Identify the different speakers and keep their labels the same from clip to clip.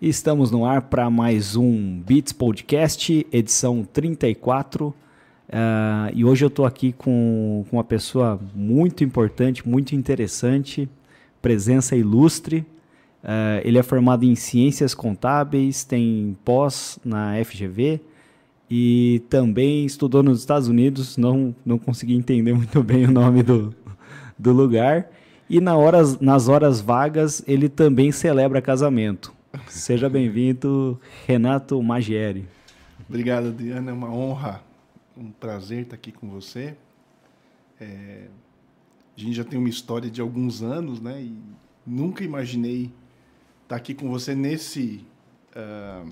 Speaker 1: Estamos no ar para mais um Beats Podcast, edição 34. Uh, e hoje eu estou aqui com, com uma pessoa muito importante, muito interessante, presença ilustre. Uh, ele é formado em Ciências Contábeis, tem pós na FGV e também estudou nos Estados Unidos. Não, não consegui entender muito bem o nome do, do lugar. E na horas, nas horas vagas ele também celebra casamento. Seja bem-vindo, Renato Magieri.
Speaker 2: Obrigado, Diana. É uma honra, um prazer estar aqui com você. É, a gente já tem uma história de alguns anos, né? E nunca imaginei estar aqui com você nesse, uh,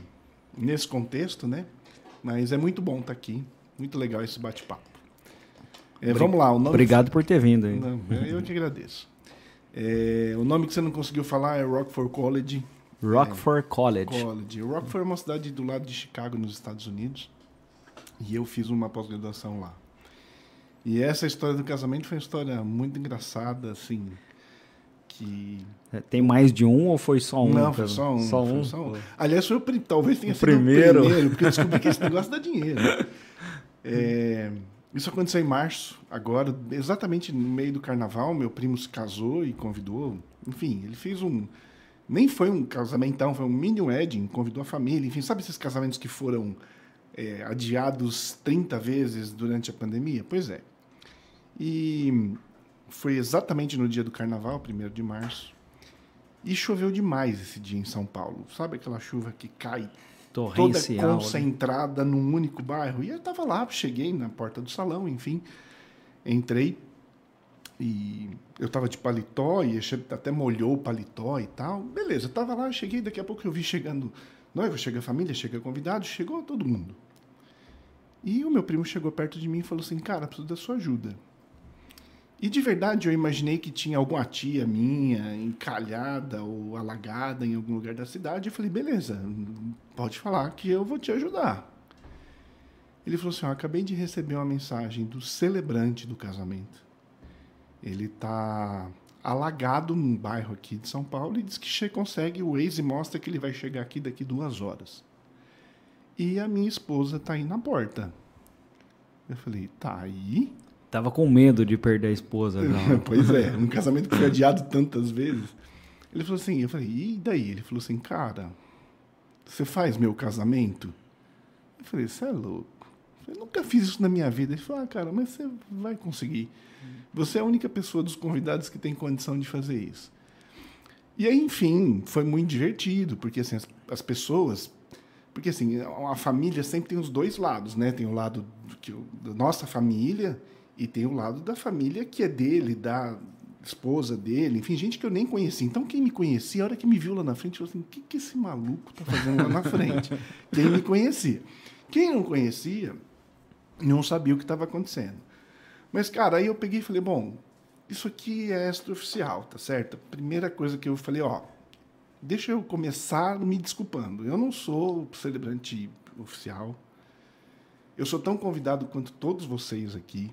Speaker 2: nesse contexto, né? Mas é muito bom estar aqui. Muito legal esse bate-papo.
Speaker 1: É, vamos lá. Obrigado por ter vindo. Hein?
Speaker 2: Não, eu te agradeço. É, o nome que você não conseguiu falar é Rockford College.
Speaker 1: Rockford
Speaker 2: é,
Speaker 1: College.
Speaker 2: College. Rockford é uma cidade do lado de Chicago, nos Estados Unidos. E eu fiz uma pós-graduação lá. E essa história do casamento foi uma história muito engraçada, assim, que...
Speaker 1: É, tem mais de um ou foi só um?
Speaker 2: Não, foi só um.
Speaker 1: Só
Speaker 2: um?
Speaker 1: Só
Speaker 2: um. Aliás, foi o, talvez tenha
Speaker 1: o
Speaker 2: sido
Speaker 1: primeiro.
Speaker 2: o primeiro, porque eu descobri que esse negócio dá dinheiro. É, isso aconteceu em março, agora, exatamente no meio do carnaval, meu primo se casou e convidou. Enfim, ele fez um nem foi um casamentão, foi um mini wedding, convidou a família, enfim, sabe esses casamentos que foram é, adiados 30 vezes durante a pandemia? Pois é. E foi exatamente no dia do carnaval, 1 de março, e choveu demais esse dia em São Paulo. Sabe aquela chuva que cai toda
Speaker 1: né?
Speaker 2: concentrada né? num único bairro? E eu estava lá, cheguei na porta do salão, enfim, entrei e eu tava de paletó e até molhou o paletó e tal. Beleza, tava lá, cheguei, daqui a pouco eu vi chegando noiva, chega a família, chega convidado, chegou todo mundo. E o meu primo chegou perto de mim e falou assim: Cara, preciso da sua ajuda. E de verdade eu imaginei que tinha alguma tia minha encalhada ou alagada em algum lugar da cidade. Eu falei: Beleza, pode falar que eu vou te ajudar. Ele falou assim: Acabei de receber uma mensagem do celebrante do casamento ele está alagado num bairro aqui de São Paulo e diz que consegue, o Waze mostra que ele vai chegar aqui daqui duas horas. E a minha esposa está aí na porta. Eu falei, tá aí?
Speaker 1: Tava com medo de perder a esposa.
Speaker 2: Pois é, um casamento que foi adiado tantas vezes. Ele falou assim, eu falei, e daí? Ele falou assim, cara, você faz meu casamento? Eu falei, você é louco. Eu nunca fiz isso na minha vida. Ele falou, ah, cara, mas você vai conseguir. Você é a única pessoa dos convidados que tem condição de fazer isso. E aí, enfim, foi muito divertido, porque assim, as, as pessoas. Porque assim, a família sempre tem os dois lados, né? Tem o lado que, da nossa família e tem o lado da família que é dele, da esposa dele, enfim, gente que eu nem conhecia. Então, quem me conhecia, a hora que me viu lá na frente, falou assim: o que, que esse maluco tá fazendo lá na frente? quem me conhecia. Quem não conhecia, não sabia o que estava acontecendo. Mas, cara, aí eu peguei e falei, bom, isso aqui é extraoficial, tá certo? Primeira coisa que eu falei, ó, deixa eu começar me desculpando. Eu não sou celebrante oficial. Eu sou tão convidado quanto todos vocês aqui.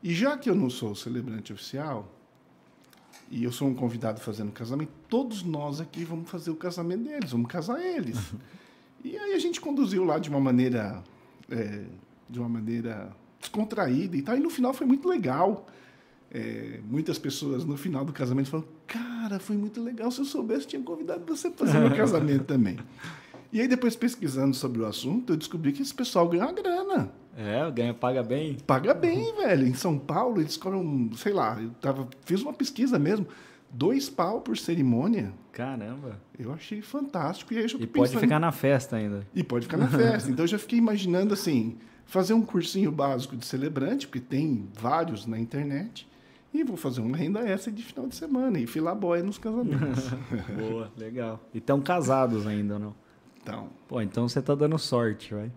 Speaker 2: E já que eu não sou celebrante oficial, e eu sou um convidado fazendo casamento, todos nós aqui vamos fazer o casamento deles, vamos casar eles. e aí a gente conduziu lá de uma maneira é, de uma maneira descontraída e tal. E no final foi muito legal. É, muitas pessoas no final do casamento falam: Cara, foi muito legal. Se eu soubesse, tinha convidado você para fazer meu casamento também. E aí, depois pesquisando sobre o assunto, eu descobri que esse pessoal ganha uma grana.
Speaker 1: É, ganha, paga bem.
Speaker 2: Paga bem, velho. Em São Paulo, eles cobram, sei lá, eu tava, fiz uma pesquisa mesmo. Dois pau por cerimônia.
Speaker 1: Caramba.
Speaker 2: Eu achei fantástico. E, aí,
Speaker 1: e pode ficar na festa ainda.
Speaker 2: E pode ficar na festa. Então eu já fiquei imaginando assim fazer um cursinho básico de celebrante, porque tem vários na internet, e vou fazer uma renda extra de final de semana e filar boia nos casamentos.
Speaker 1: Boa, legal. E estão casados ainda, não?
Speaker 2: Então.
Speaker 1: Pô, então você está dando sorte, vai.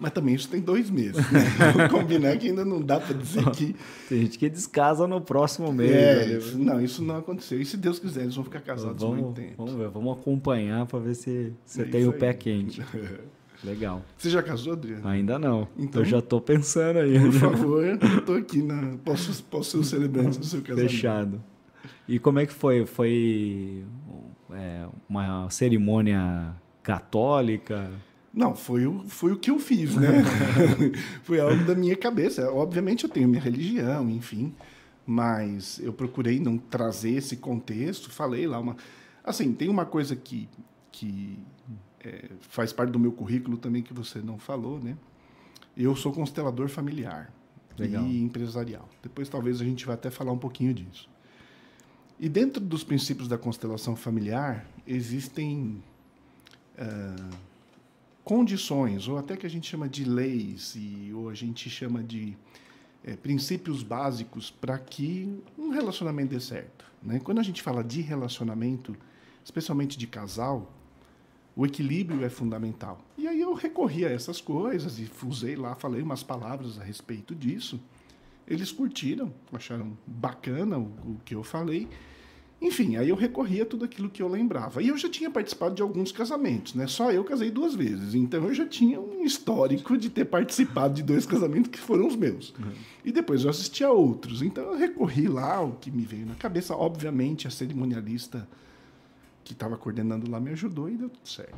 Speaker 2: Mas também isso tem dois meses. Né? Vou combinar que ainda não dá para dizer que.
Speaker 1: Tem gente que descasa no próximo mês.
Speaker 2: É, isso, não, isso não aconteceu. E se Deus quiser, eles vão ficar casados
Speaker 1: vamos,
Speaker 2: muito tempo.
Speaker 1: Vamos ver, vamos acompanhar para ver se você é tem o pé quente. Legal.
Speaker 2: Você já casou, Adriano?
Speaker 1: Ainda não. Então, eu já estou pensando aí.
Speaker 2: Por favor, eu tô aqui na. Posso, posso ser o celebrante do seu casamento.
Speaker 1: Fechado. E como é que foi? Foi é, uma cerimônia católica?
Speaker 2: Não, foi o, foi o que eu fiz, né? foi algo da minha cabeça. Obviamente eu tenho minha religião, enfim, mas eu procurei não trazer esse contexto. Falei lá uma. Assim, tem uma coisa que, que é, faz parte do meu currículo também que você não falou, né? Eu sou constelador familiar Legal. e empresarial. Depois talvez a gente vá até falar um pouquinho disso. E dentro dos princípios da constelação familiar existem uh, condições, ou até que a gente chama de leis, e, ou a gente chama de é, princípios básicos para que um relacionamento dê certo. Né? Quando a gente fala de relacionamento, especialmente de casal, o equilíbrio é fundamental. E aí eu recorri a essas coisas e usei lá, falei umas palavras a respeito disso. Eles curtiram, acharam bacana o, o que eu falei. Enfim, aí eu recorri a tudo aquilo que eu lembrava. E eu já tinha participado de alguns casamentos, né? Só eu casei duas vezes. Então eu já tinha um histórico de ter participado de dois casamentos que foram os meus. Uhum. E depois eu assisti a outros. Então eu recorri lá, o que me veio na cabeça. Obviamente, a cerimonialista que estava coordenando lá me ajudou e deu tudo certo.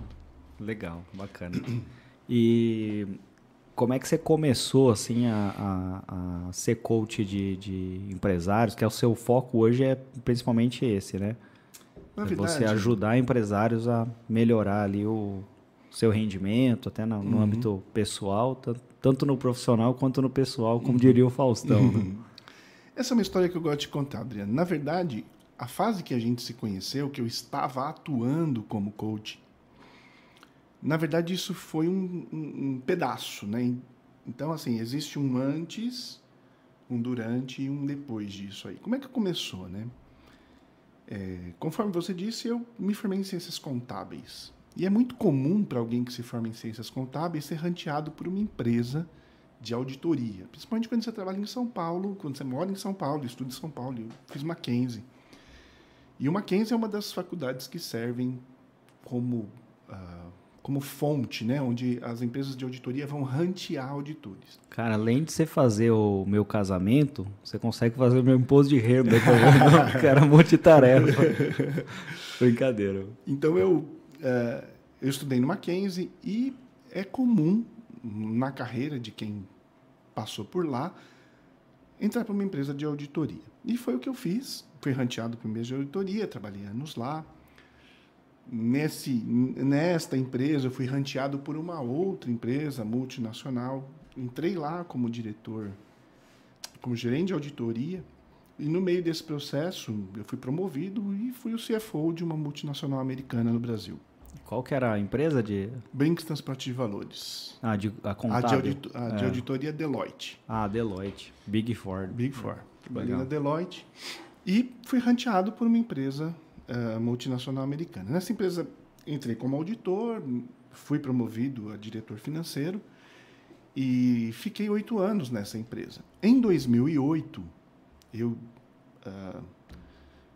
Speaker 1: Legal, bacana. E como é que você começou assim a, a, a ser coach de, de, empresários? Que é o seu foco hoje é principalmente esse, né? Na é verdade, você ajudar empresários a melhorar ali o seu rendimento, até no, no uhum. âmbito pessoal, tanto no profissional quanto no pessoal, como uhum. diria o Faustão. Né? Uhum.
Speaker 2: Essa é uma história que eu gosto de contar, Adriano. Na verdade, a fase que a gente se conheceu, que eu estava atuando como coach, na verdade isso foi um, um, um pedaço, né? Então, assim, existe um antes, um durante e um depois disso aí. Como é que começou, né? É, conforme você disse, eu me formei em ciências contábeis. E é muito comum para alguém que se forma em ciências contábeis ser ranteado por uma empresa de auditoria. Principalmente quando você trabalha em São Paulo, quando você mora em São Paulo, estuda em São Paulo. Eu fiz Mackenzie. E o Mackenzie é uma das faculdades que servem como, uh, como fonte, né? onde as empresas de auditoria vão rantear auditores.
Speaker 1: Cara, além de você fazer o meu casamento, você consegue fazer o meu imposto de renda. Cara, multitarefa. Brincadeira.
Speaker 2: Então, eu, uh, eu estudei no Mackenzie e é comum na carreira de quem passou por lá entrar para uma empresa de auditoria. E foi o que eu fiz fui ranteado para o mês de auditoria, trabalhei anos lá. Nesse, nesta empresa, eu fui ranteado por uma outra empresa multinacional. Entrei lá como diretor, como gerente de auditoria. E no meio desse processo, eu fui promovido e fui o CFO de uma multinacional americana no Brasil.
Speaker 1: Qual que era a empresa de...
Speaker 2: Brinks Transporte de Valores.
Speaker 1: Ah, de, a contábil.
Speaker 2: A de, audito, a de é. auditoria Deloitte.
Speaker 1: Ah, Deloitte. Big Four.
Speaker 2: Big Four. Trabalhei na Deloitte. E fui ranteado por uma empresa uh, multinacional americana. Nessa empresa entrei como auditor, fui promovido a diretor financeiro e fiquei oito anos nessa empresa. Em 2008, eu, uh,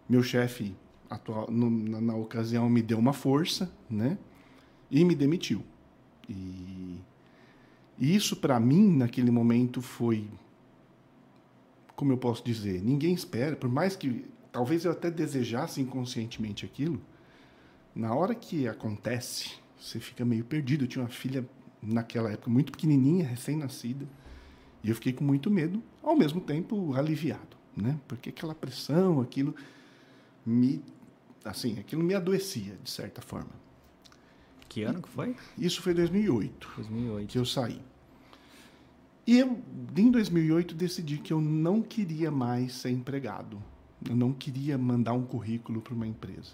Speaker 2: meu chefe atual no, na, na, ocasião me deu uma força, né, e me demitiu. E, e isso para mim naquele momento foi como eu posso dizer, ninguém espera, por mais que talvez eu até desejasse inconscientemente aquilo, na hora que acontece, você fica meio perdido. Eu tinha uma filha naquela época muito pequenininha, recém-nascida, e eu fiquei com muito medo, ao mesmo tempo aliviado, né? Porque aquela pressão, aquilo me assim, aquilo me adoecia de certa forma.
Speaker 1: Que ano que foi?
Speaker 2: Isso foi 2008.
Speaker 1: 2008.
Speaker 2: Que eu saí. E eu, em 2008, decidi que eu não queria mais ser empregado. Eu não queria mandar um currículo para uma empresa.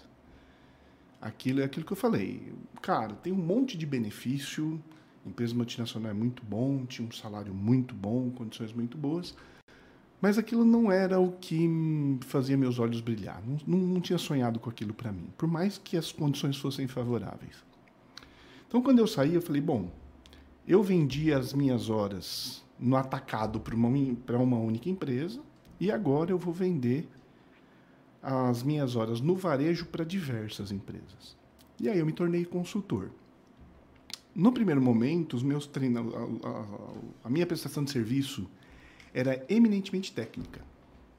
Speaker 2: Aquilo é aquilo que eu falei. Cara, tem um monte de benefício. Empresa multinacional é muito bom, tinha um salário muito bom, condições muito boas. Mas aquilo não era o que fazia meus olhos brilhar. Não, não, não tinha sonhado com aquilo para mim, por mais que as condições fossem favoráveis. Então, quando eu saí, eu falei: bom, eu vendi as minhas horas no atacado para uma, uma única empresa e agora eu vou vender as minhas horas no varejo para diversas empresas. E aí eu me tornei consultor. No primeiro momento, os meus a, a, a minha prestação de serviço era eminentemente técnica.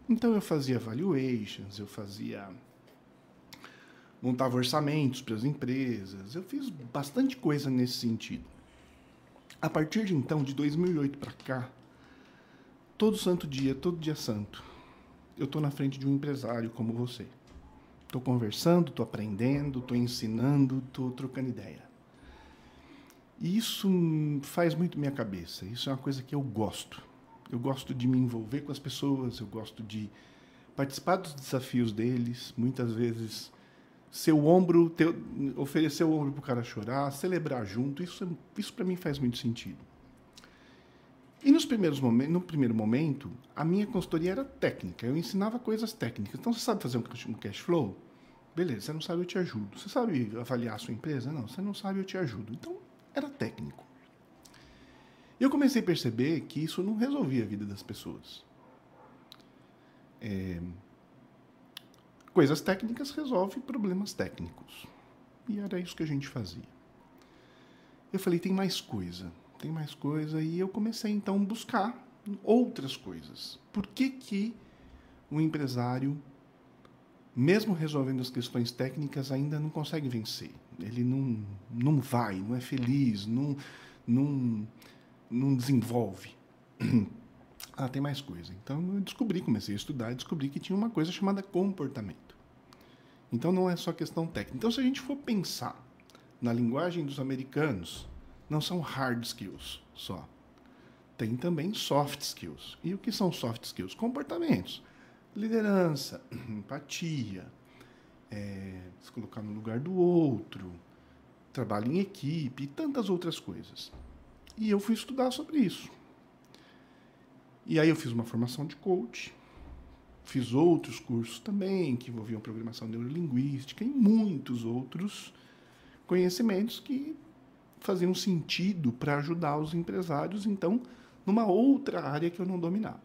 Speaker 2: Então eu fazia valuations, eu fazia montava orçamentos para as empresas. Eu fiz bastante coisa nesse sentido. A partir de então, de 2008 para cá, todo santo dia, todo dia santo, eu estou na frente de um empresário como você. Estou conversando, estou aprendendo, estou ensinando, estou trocando ideia. E isso faz muito minha cabeça. Isso é uma coisa que eu gosto. Eu gosto de me envolver com as pessoas, eu gosto de participar dos desafios deles, muitas vezes ser o ombro, ter, oferecer o ombro para o cara chorar, celebrar junto, isso, isso para mim faz muito sentido. E nos primeiros no primeiro momento, a minha consultoria era técnica, eu ensinava coisas técnicas. Então, você sabe fazer um cash flow? Beleza, você não sabe, eu te ajudo. Você sabe avaliar a sua empresa? Não, você não sabe, eu te ajudo. Então, era técnico. Eu comecei a perceber que isso não resolvia a vida das pessoas. É, coisas técnicas resolvem problemas técnicos. E era isso que a gente fazia. Eu falei, tem mais coisa tem mais coisa. E eu comecei então a buscar outras coisas. Por que, que o empresário, mesmo resolvendo as questões técnicas, ainda não consegue vencer? Ele não, não vai, não é feliz, não, não, não desenvolve. ah, tem mais coisa. Então eu descobri, comecei a estudar e descobri que tinha uma coisa chamada comportamento. Então não é só questão técnica. Então se a gente for pensar na linguagem dos americanos, não são hard skills só. Tem também soft skills. E o que são soft skills? Comportamentos. Liderança, empatia, é, se colocar no lugar do outro, trabalho em equipe e tantas outras coisas. E eu fui estudar sobre isso. E aí eu fiz uma formação de coach, fiz outros cursos também que envolviam programação neurolinguística e muitos outros conhecimentos que faziam sentido para ajudar os empresários, então, numa outra área que eu não dominava.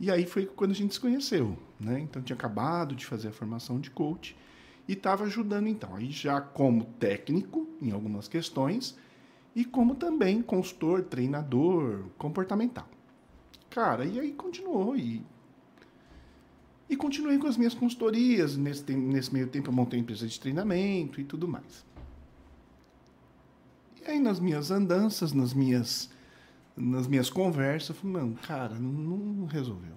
Speaker 2: E aí foi quando a gente se conheceu, né? Então, tinha acabado de fazer a formação de coach e estava ajudando, então, aí já como técnico em algumas questões e como também consultor, treinador comportamental. Cara, e aí continuou e e continuei com as minhas consultorias. Nesse, nesse meio tempo eu montei empresa de treinamento e tudo mais. E aí nas minhas andanças, nas minhas, nas minhas conversas, eu falei, mano, cara, não, não resolveu.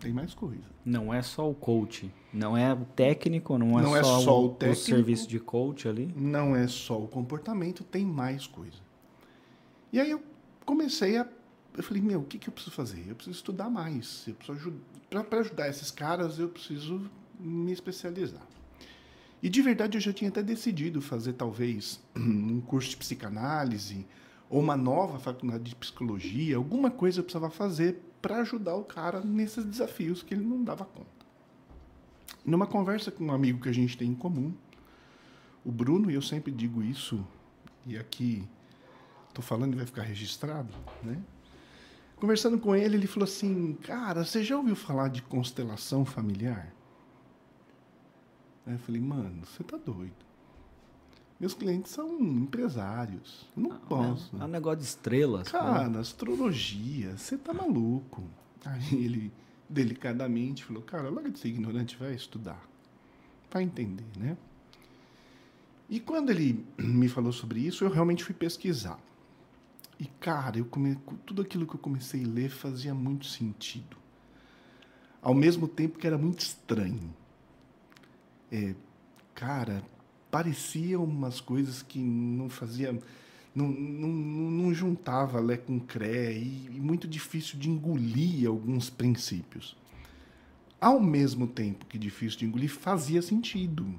Speaker 2: Tem mais coisa.
Speaker 1: Não é só o coach. Não é o técnico, não é,
Speaker 2: não
Speaker 1: só,
Speaker 2: é só o,
Speaker 1: o, técnico, o serviço de coach ali.
Speaker 2: Não é só o comportamento, tem mais coisa. E aí eu comecei a. Eu falei, meu, o que, que eu preciso fazer? Eu preciso estudar mais. Eu preciso Para ajudar esses caras, eu preciso me especializar. E de verdade eu já tinha até decidido fazer talvez um curso de psicanálise ou uma nova faculdade de psicologia, alguma coisa eu precisava fazer para ajudar o cara nesses desafios que ele não dava conta. Numa conversa com um amigo que a gente tem em comum, o Bruno, e eu sempre digo isso, e aqui estou falando e vai ficar registrado, né? Conversando com ele, ele falou assim: Cara, você já ouviu falar de constelação familiar? Aí eu falei, mano, você tá doido. Meus clientes são empresários. Eu não, não posso.
Speaker 1: É um negócio de estrelas.
Speaker 2: Cara, pô. astrologia, você tá maluco. Aí ele, delicadamente, falou, cara, larga de ser ignorante, vai estudar. Vai entender, né? E quando ele me falou sobre isso, eu realmente fui pesquisar. E, cara, eu come... tudo aquilo que eu comecei a ler fazia muito sentido. Ao mesmo tempo que era muito estranho é, cara, pareciam umas coisas que não fazia, não, não, não juntava Lé com Cré e, e muito difícil de engolir alguns princípios. Ao mesmo tempo que difícil de engolir, fazia sentido.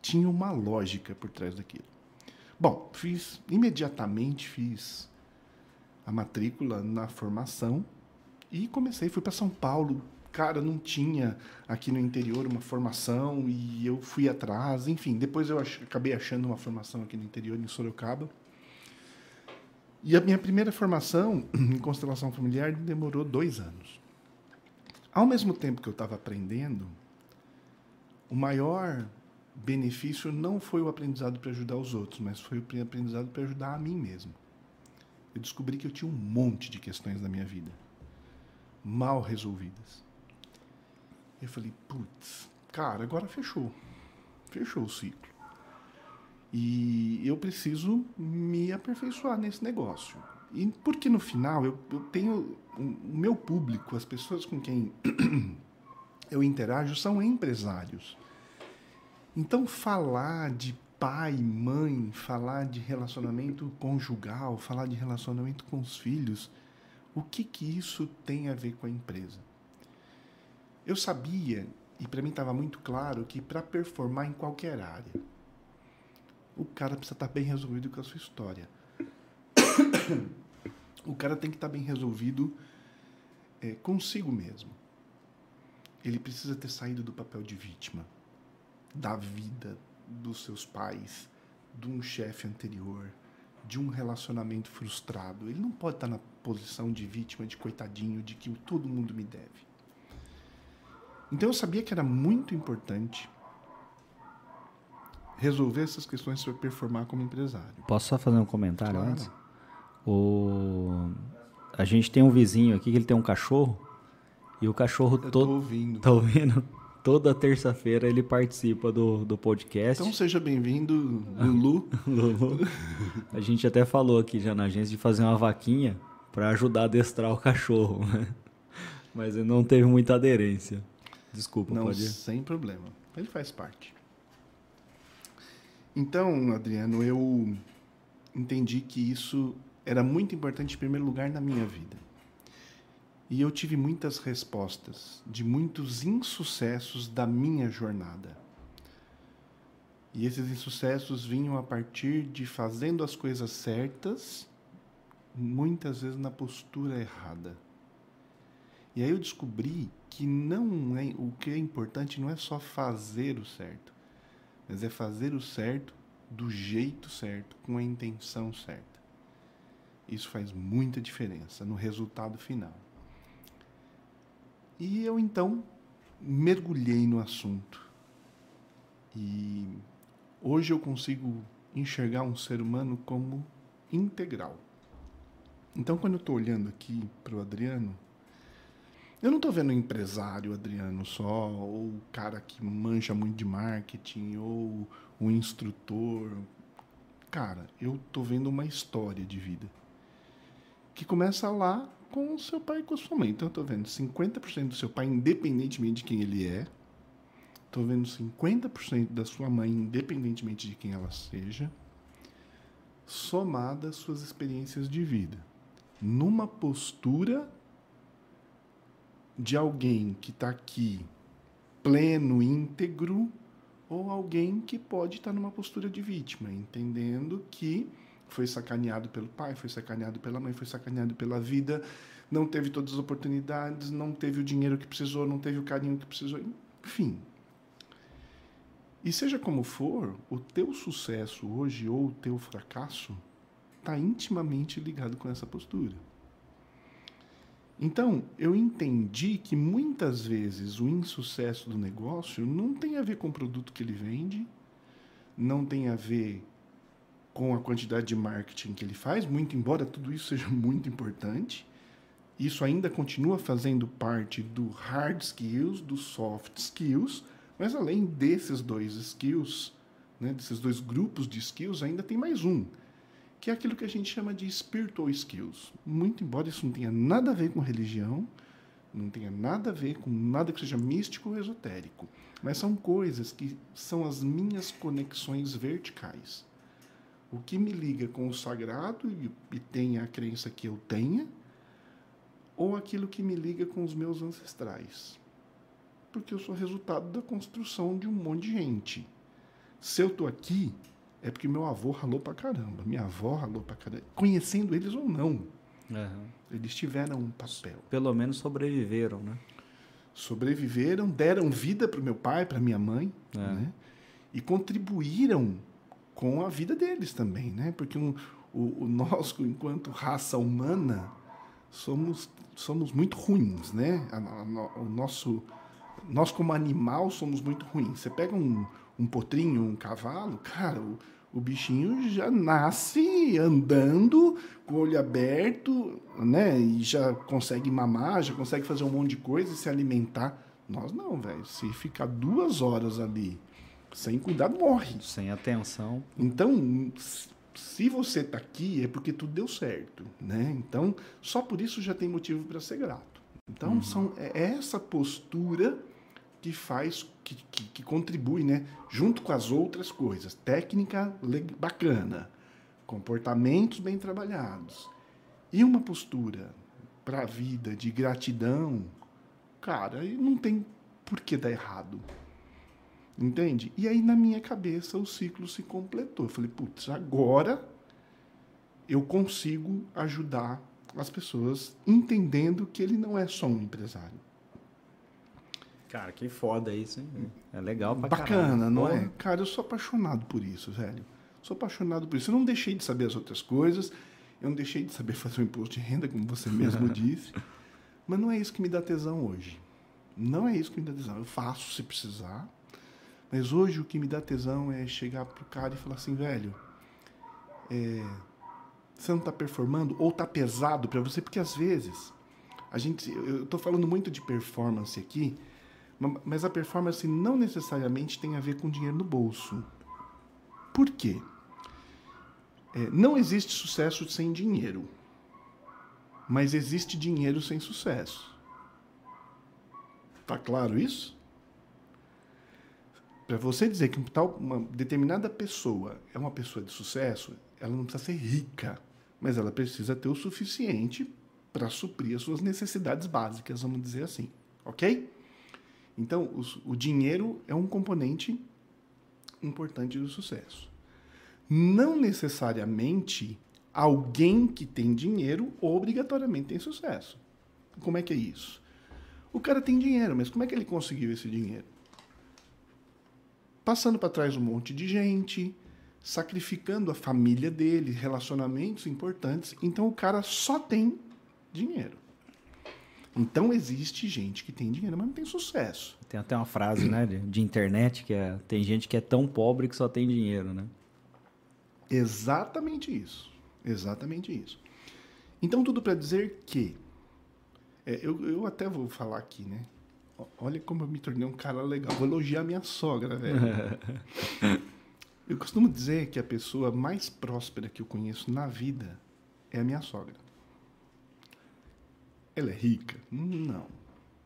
Speaker 2: Tinha uma lógica por trás daquilo. Bom, fiz imediatamente fiz a matrícula na formação e comecei, fui para São Paulo cara, não tinha aqui no interior uma formação e eu fui atrás. Enfim, depois eu ach acabei achando uma formação aqui no interior, em Sorocaba. E a minha primeira formação em constelação familiar demorou dois anos. Ao mesmo tempo que eu estava aprendendo, o maior benefício não foi o aprendizado para ajudar os outros, mas foi o aprendizado para ajudar a mim mesmo. Eu descobri que eu tinha um monte de questões na minha vida mal resolvidas. Eu falei, putz, cara, agora fechou. Fechou o ciclo. E eu preciso me aperfeiçoar nesse negócio. E porque no final eu, eu tenho o meu público, as pessoas com quem eu interajo são empresários. Então falar de pai, mãe, falar de relacionamento conjugal, falar de relacionamento com os filhos, o que que isso tem a ver com a empresa? Eu sabia e para mim estava muito claro que para performar em qualquer área, o cara precisa estar tá bem resolvido com a sua história. o cara tem que estar tá bem resolvido é, consigo mesmo. Ele precisa ter saído do papel de vítima da vida dos seus pais, de um chefe anterior, de um relacionamento frustrado. Ele não pode estar na posição de vítima, de coitadinho, de que todo mundo me deve. Então eu sabia que era muito importante resolver essas questões para performar como empresário.
Speaker 1: Posso só fazer um comentário claro. antes? O... A gente tem um vizinho aqui que ele tem um cachorro e o cachorro todo. Tô
Speaker 2: ouvindo.
Speaker 1: Tá ouvindo? Toda terça-feira ele participa do, do podcast.
Speaker 2: Então seja bem-vindo, Lulu. Lulu.
Speaker 1: A gente até falou aqui já na agência de fazer uma vaquinha para ajudar a adestrar o cachorro. Né? Mas ele não teve muita aderência. Desculpa,
Speaker 2: não,
Speaker 1: pode ir.
Speaker 2: sem problema. Ele faz parte. Então, Adriano, eu entendi que isso era muito importante em primeiro lugar na minha vida. E eu tive muitas respostas de muitos insucessos da minha jornada. E esses insucessos vinham a partir de fazendo as coisas certas, muitas vezes na postura errada. E aí eu descobri que não é o que é importante não é só fazer o certo, mas é fazer o certo do jeito certo, com a intenção certa. Isso faz muita diferença no resultado final. E eu então mergulhei no assunto. E hoje eu consigo enxergar um ser humano como integral. Então, quando eu estou olhando aqui para o Adriano, eu não estou vendo um empresário, Adriano, só, ou o cara que manja muito de marketing, ou um instrutor. Cara, eu estou vendo uma história de vida que começa lá com o seu pai e com a sua mãe. Então, eu estou vendo 50% do seu pai, independentemente de quem ele é. Estou vendo 50% da sua mãe, independentemente de quem ela seja, somada às suas experiências de vida. Numa postura de alguém que está aqui pleno, íntegro, ou alguém que pode estar tá numa postura de vítima, entendendo que foi sacaneado pelo pai, foi sacaneado pela mãe, foi sacaneado pela vida, não teve todas as oportunidades, não teve o dinheiro que precisou, não teve o carinho que precisou, enfim. E seja como for, o teu sucesso hoje ou o teu fracasso está intimamente ligado com essa postura. Então, eu entendi que muitas vezes o insucesso do negócio não tem a ver com o produto que ele vende, não tem a ver com a quantidade de marketing que ele faz, muito embora tudo isso seja muito importante. Isso ainda continua fazendo parte do hard skills, dos soft skills, mas além desses dois skills, né, desses dois grupos de skills, ainda tem mais um, que é aquilo que a gente chama de spiritual skills. Muito embora isso não tenha nada a ver com religião, não tenha nada a ver com nada que seja místico ou esotérico, mas são coisas que são as minhas conexões verticais. O que me liga com o sagrado e, e tem a crença que eu tenha, ou aquilo que me liga com os meus ancestrais. Porque eu sou resultado da construção de um monte de gente. Se eu estou aqui, é porque meu avô ralou pra caramba, minha avó ralou pra caramba, conhecendo eles ou não. Uhum. Eles tiveram um papel.
Speaker 1: Pelo menos sobreviveram, né?
Speaker 2: Sobreviveram, deram vida para o meu pai, para minha mãe, é. né? E contribuíram com a vida deles também, né? Porque um, o, o nós, enquanto raça humana, somos, somos muito ruins, né? A, a, o nosso, nós como animal somos muito ruins. Você pega um, um potrinho, um cavalo, cara, o, o bichinho já nasce andando, com o olho aberto, né? E já consegue mamar, já consegue fazer um monte de coisa e se alimentar Nós não, velho. Se ficar duas horas ali sem cuidado, morre.
Speaker 1: Sem atenção.
Speaker 2: Então, se você está aqui, é porque tudo deu certo, né? Então, só por isso já tem motivo para ser grato. Então, uhum. são, é essa postura que faz, que, que, que, contribui, né? Junto com as outras coisas. Técnica bacana, comportamentos bem trabalhados. E uma postura para a vida de gratidão, cara, não tem por que dar errado. Entende? E aí, na minha cabeça, o ciclo se completou. Eu falei, putz, agora eu consigo ajudar as pessoas entendendo que ele não é só um empresário.
Speaker 1: Cara, que foda isso, hein? É legal pra
Speaker 2: Bacana,
Speaker 1: caralho.
Speaker 2: não é? Cara, eu sou apaixonado por isso, velho. Sou apaixonado por isso. Eu não deixei de saber as outras coisas. Eu não deixei de saber fazer o imposto de renda, como você mesmo disse. Mas não é isso que me dá tesão hoje. Não é isso que me dá tesão. Eu faço se precisar. Mas hoje o que me dá tesão é chegar pro cara e falar assim, velho, é, você não está performando ou está pesado para você, porque às vezes a gente, eu estou falando muito de performance aqui, mas a performance não necessariamente tem a ver com dinheiro no bolso. Por quê? É, não existe sucesso sem dinheiro, mas existe dinheiro sem sucesso. Tá claro isso? Para você dizer que tal, uma determinada pessoa é uma pessoa de sucesso, ela não precisa ser rica, mas ela precisa ter o suficiente para suprir as suas necessidades básicas, vamos dizer assim, ok? Então, o, o dinheiro é um componente importante do sucesso não necessariamente alguém que tem dinheiro obrigatoriamente tem sucesso. Como é que é isso? O cara tem dinheiro, mas como é que ele conseguiu esse dinheiro? Passando para trás um monte de gente, sacrificando a família dele, relacionamentos importantes. Então o cara só tem dinheiro. Então existe gente que tem dinheiro, mas não tem sucesso.
Speaker 1: Tem até uma frase, né, de, de internet que é tem gente que é tão pobre que só tem dinheiro, né?
Speaker 2: Exatamente isso. Exatamente isso. Então, tudo para dizer que. É, eu, eu até vou falar aqui, né? Olha como eu me tornei um cara legal. Vou elogiar minha sogra, velho. eu costumo dizer que a pessoa mais próspera que eu conheço na vida é a minha sogra. Ela é rica? Não.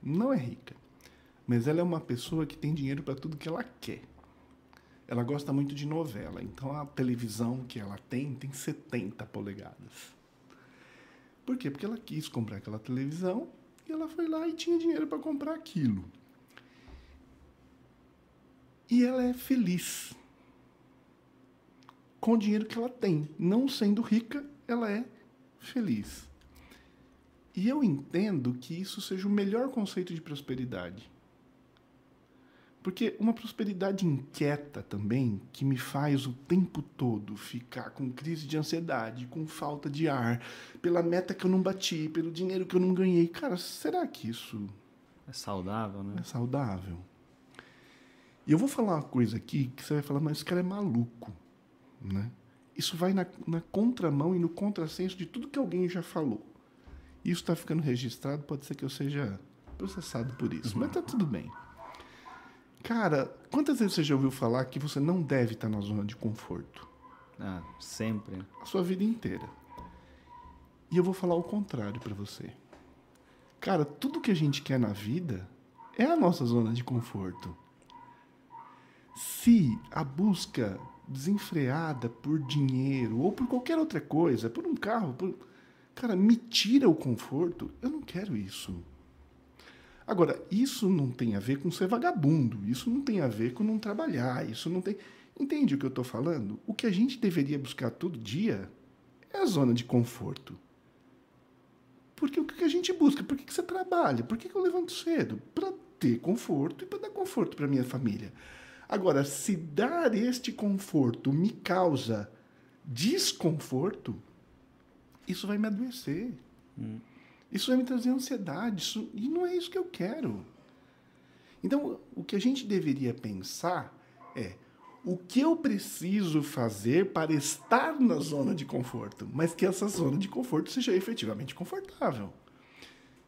Speaker 2: Não é rica. Mas ela é uma pessoa que tem dinheiro para tudo que ela quer ela gosta muito de novela, então a televisão que ela tem tem 70 polegadas. Por quê? Porque ela quis comprar aquela televisão e ela foi lá e tinha dinheiro para comprar aquilo. E ela é feliz com o dinheiro que ela tem. Não sendo rica, ela é feliz. E eu entendo que isso seja o melhor conceito de prosperidade. Porque uma prosperidade inquieta também, que me faz o tempo todo ficar com crise de ansiedade, com falta de ar, pela meta que eu não bati, pelo dinheiro que eu não ganhei. Cara, será que isso.
Speaker 1: É saudável, né?
Speaker 2: É saudável. E eu vou falar uma coisa aqui que você vai falar, mas esse cara é maluco. Né? Isso vai na, na contramão e no contrassenso de tudo que alguém já falou. Isso está ficando registrado, pode ser que eu seja processado por isso, uhum. mas está tudo bem. Cara, quantas vezes você já ouviu falar que você não deve estar na zona de conforto?
Speaker 1: Ah, sempre.
Speaker 2: A sua vida inteira. E eu vou falar o contrário para você. Cara, tudo que a gente quer na vida é a nossa zona de conforto. Se a busca desenfreada por dinheiro ou por qualquer outra coisa, por um carro, por... cara, me tira o conforto, eu não quero isso. Agora, isso não tem a ver com ser vagabundo, isso não tem a ver com não trabalhar, isso não tem. Entende o que eu estou falando? O que a gente deveria buscar todo dia é a zona de conforto. Porque o que a gente busca? Por que, você trabalha? Por que, eu levanto cedo? Para ter conforto e para dar conforto para minha família. Agora, se dar este conforto me causa desconforto, isso vai me adoecer. Hum. Isso vai me trazer ansiedade, isso, e não é isso que eu quero. Então, o que a gente deveria pensar é o que eu preciso fazer para estar na zona de conforto, mas que essa zona de conforto seja efetivamente confortável.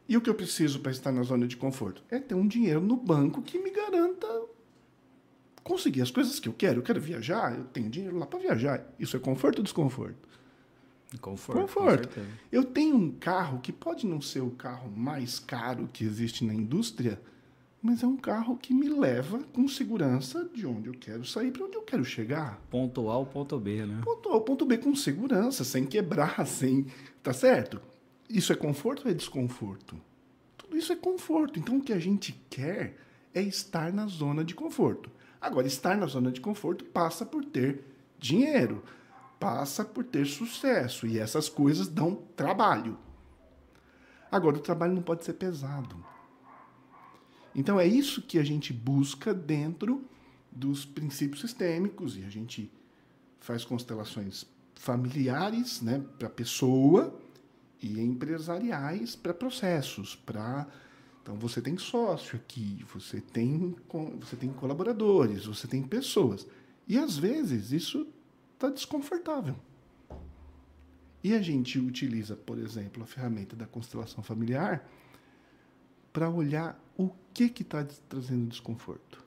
Speaker 2: E o que eu preciso para estar na zona de conforto? É ter um dinheiro no banco que me garanta conseguir as coisas que eu quero. Eu quero viajar, eu tenho dinheiro lá para viajar. Isso é conforto ou desconforto?
Speaker 1: Conforto.
Speaker 2: Conforto. Eu tenho um carro que pode não ser o carro mais caro que existe na indústria, mas é um carro que me leva com segurança de onde eu quero sair para onde eu quero chegar.
Speaker 1: Ponto A ao ponto B, né?
Speaker 2: Ponto A ao ponto B com segurança, sem quebrar, sem. Tá certo? Isso é conforto ou é desconforto? Tudo isso é conforto. Então o que a gente quer é estar na zona de conforto. Agora, estar na zona de conforto passa por ter dinheiro, passa por ter sucesso. E essas coisas dão trabalho. Agora, o trabalho não pode ser pesado. Então, é isso que a gente busca dentro dos princípios sistêmicos e a gente faz constelações familiares né, para pessoa e empresariais para processos, para então você tem sócio aqui, você tem você tem colaboradores, você tem pessoas e às vezes isso está desconfortável. E a gente utiliza, por exemplo, a ferramenta da constelação familiar para olhar o que está trazendo desconforto.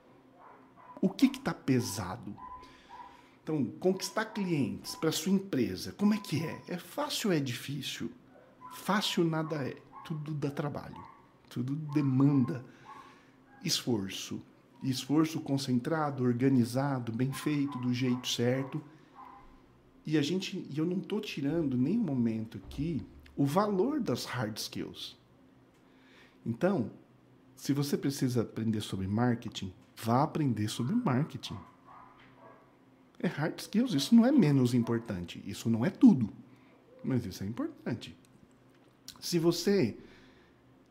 Speaker 2: O que está pesado. Então, conquistar clientes para sua empresa, como é que é? É fácil ou é difícil? Fácil nada é. Tudo dá trabalho. Tudo demanda esforço. esforço concentrado, organizado, bem feito, do jeito certo. E a gente, e eu não estou tirando nenhum momento aqui o valor das hard skills. Então, se você precisa aprender sobre marketing, vá aprender sobre marketing. É hard skills, isso não é menos importante, isso não é tudo, mas isso é importante. Se você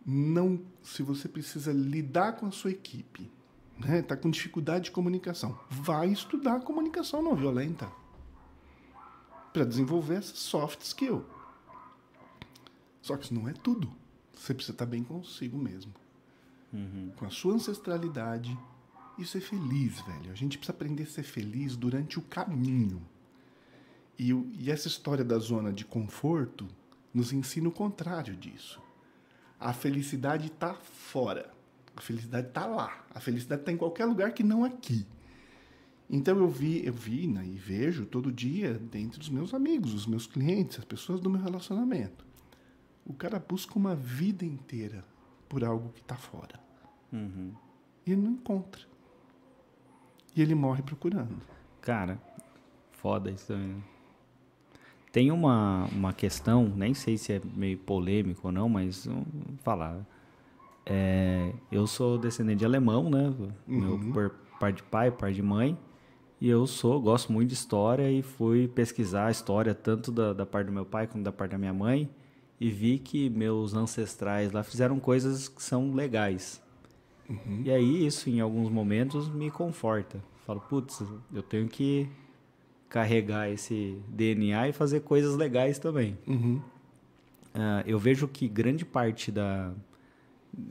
Speaker 2: não, se você precisa lidar com a sua equipe, né, tá com dificuldade de comunicação, vai estudar comunicação não violenta para desenvolver essa soft skill. Só que isso não é tudo. Você precisa estar bem consigo mesmo. Uhum. Com a sua ancestralidade e ser feliz, velho. A gente precisa aprender a ser feliz durante o caminho. E, e essa história da zona de conforto nos ensina o contrário disso. A felicidade está fora. A felicidade está lá. A felicidade está em qualquer lugar que não aqui. Então eu vi, eu vi né, e vejo todo dia dentro dos meus amigos, os meus clientes, as pessoas do meu relacionamento. O cara busca uma vida inteira por algo que está fora. Uhum. E ele não encontra. E ele morre procurando.
Speaker 1: Cara, foda isso também. Né? Tem uma, uma questão, nem sei se é meio polêmico ou não, mas vamos falar. É, eu sou descendente de alemão, né? Uhum. Meu por par de pai, par de mãe. E eu sou, gosto muito de história e fui pesquisar a história tanto da, da parte do meu pai como da parte da minha mãe e vi que meus ancestrais lá fizeram coisas que são legais. Uhum. E aí isso em alguns momentos me conforta. Falo, putz, eu tenho que carregar esse DNA e fazer coisas legais também. Uhum. Uh, eu vejo que grande parte da.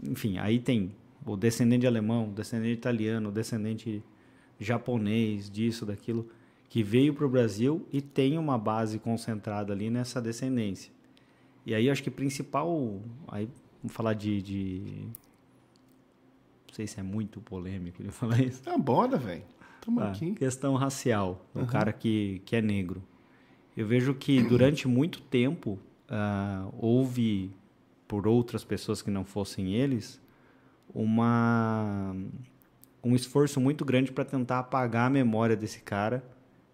Speaker 1: Enfim, aí tem o descendente alemão, o descendente italiano, o descendente japonês, disso, daquilo, que veio para o Brasil e tem uma base concentrada ali nessa descendência. E aí acho que principal, aí vamos falar de, de não sei se é muito polêmico ele falar isso.
Speaker 2: Ah, bora, velho.
Speaker 1: Ah, questão racial, o uhum. cara que, que é negro. Eu vejo que durante muito tempo uh, houve, por outras pessoas que não fossem eles, uma um esforço muito grande para tentar apagar a memória desse cara,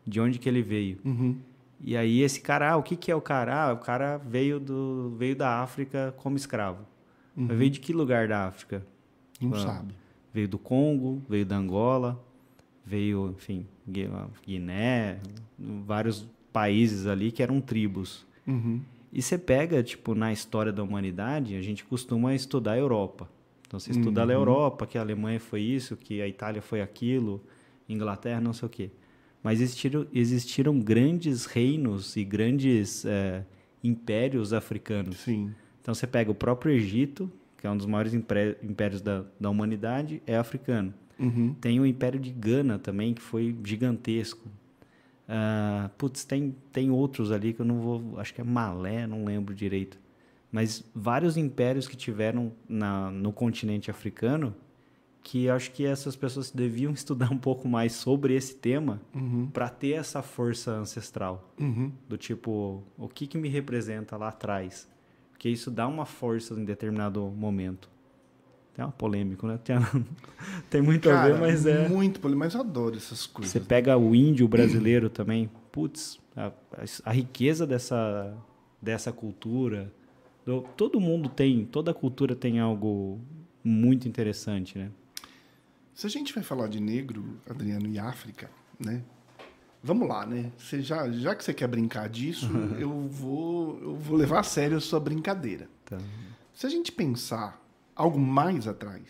Speaker 1: de onde que ele veio. Uhum. E aí esse cara, ah, o que, que é o cara? Ah, o cara veio, do, veio da África como escravo. Uhum. Mas veio de que lugar da África?
Speaker 2: Não ah, sabe.
Speaker 1: Veio do Congo, veio da Angola, veio, enfim, Guiné, vários países ali que eram tribos. Uhum. E você pega, tipo, na história da humanidade, a gente costuma estudar a Europa. Então, você estuda uhum. a Europa, que a Alemanha foi isso, que a Itália foi aquilo, Inglaterra, não sei o quê. Mas existiram, existiram grandes reinos e grandes é, impérios africanos.
Speaker 2: Sim.
Speaker 1: Então, você pega o próprio Egito, que é um dos maiores impérios da, da humanidade, é africano. Uhum. Tem o Império de Gana também, que foi gigantesco. Uh, putz, tem, tem outros ali que eu não vou. Acho que é Malé, não lembro direito. Mas vários impérios que tiveram na, no continente africano que acho que essas pessoas deviam estudar um pouco mais sobre esse tema
Speaker 2: Uhum.
Speaker 1: para ter essa força ancestral
Speaker 2: Uhum.
Speaker 1: do tipo o que que me representa lá atrás porque isso dá uma força em determinado momento tem uma polêmico né tem, tem muito a ver
Speaker 2: Cara,
Speaker 1: mas é
Speaker 2: Muito, poli- mas eu adoro essas coisas.
Speaker 1: você pega o índio brasileiro também putz a, a riqueza dessa dessa cultura todo mundo tem toda cultura tem algo muito interessante né
Speaker 2: Se a gente vai falar de negro, Adriano, e África, né? Vamos lá, né? Você já, já que você quer brincar disso, eu vou, eu vou levar a sério a sua brincadeira.
Speaker 1: Então,
Speaker 2: Se a gente pensar algo mais atrás,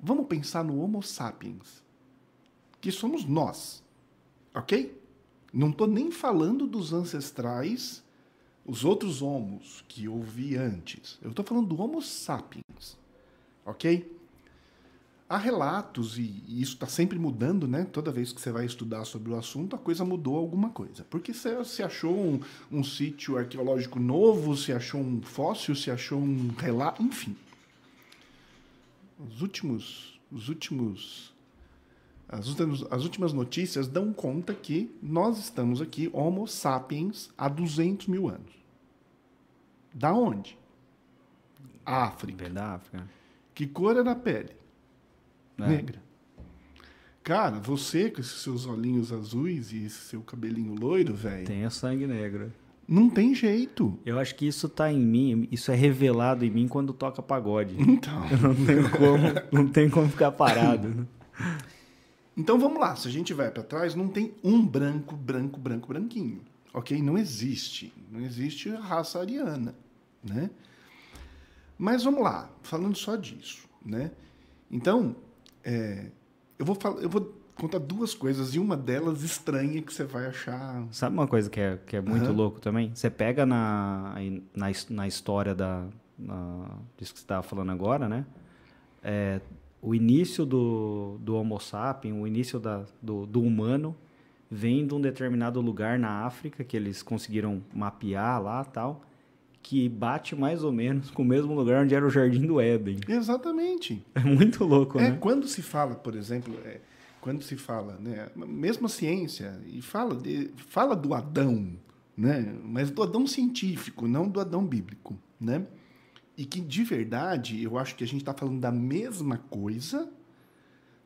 Speaker 2: vamos pensar no Homo sapiens, que somos nós, ok? Não estou nem falando dos ancestrais, os outros homos que eu vi antes. Eu estou falando do Homo sapiens, ok? Há relatos, e isso está sempre mudando, né? Toda vez que você vai estudar sobre o assunto, a coisa mudou alguma coisa. Porque se achou um, um sítio arqueológico novo, se achou um fóssil, se achou um relato, enfim. Os últimos, os últimos, as últimas, as últimas notícias dão conta que nós estamos aqui, Homo sapiens, há 200 mil anos. Da onde? África.
Speaker 1: Vem da África
Speaker 2: Que cor era a pele?
Speaker 1: É.
Speaker 2: Negra. Cara, você com esses seus olhinhos azuis e esse seu cabelinho loiro, velho,
Speaker 1: tem o sangue negro
Speaker 2: não tem jeito.
Speaker 1: Eu acho que isso tá em mim, isso é revelado em mim quando toca pagode.
Speaker 2: Então,
Speaker 1: Não tem como, não tem como ficar parado.
Speaker 2: então vamos lá. Se a gente vai para trás, não tem um branco, branco, branco, branquinho. Ok? Não existe. Não existe a raça ariana, né? Mas vamos lá, falando só disso, né? Então, é, eu, vou eu vou contar duas coisas e uma delas estranha que você vai achar
Speaker 1: Sabe uma coisa que é, que é muito
Speaker 2: Aham.
Speaker 1: louco também? Você pega na, na, na história da, na, disso que você estava falando agora, né? É, o início do, do Homo sapiens, o início da, do, do humano, vem de um determinado lugar na África que eles conseguiram mapear lá tal, que bate mais ou menos com o mesmo lugar onde era o Jardim do Éden.
Speaker 2: Exatamente.
Speaker 1: É muito louco,
Speaker 2: É,
Speaker 1: né?
Speaker 2: quando se fala, por exemplo, é, quando se fala, né, mesmo a ciência, e fala, de, fala do Adão, né, mas do Adão científico, não do Adão bíblico, né? E que, de verdade, eu acho que a gente está falando da mesma coisa,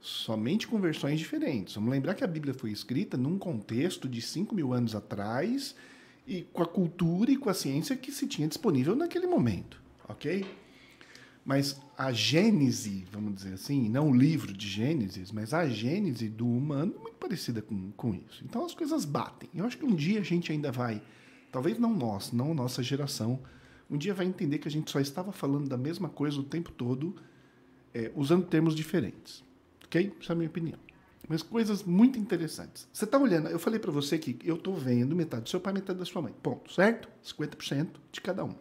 Speaker 2: somente com versões diferentes. Vamos lembrar que a Bíblia foi escrita num contexto de 5 mil anos atrás e com a cultura e com a ciência que se tinha disponível naquele momento, ok? Mas a gênese, vamos dizer assim, não o livro de Gênesis, mas a gênese do humano é muito parecida com, com isso. Então as coisas batem. Eu acho que um dia a gente ainda vai, talvez não nós, não nossa geração, um dia vai entender que a gente só estava falando da mesma coisa o tempo todo, é, usando termos diferentes. Ok? Essa é a minha opinião. Mas coisas muito interessantes. Você está olhando, eu falei para você que eu estou vendo metade do seu pai, metade da sua mãe. Ponto, certo? 50% de cada um.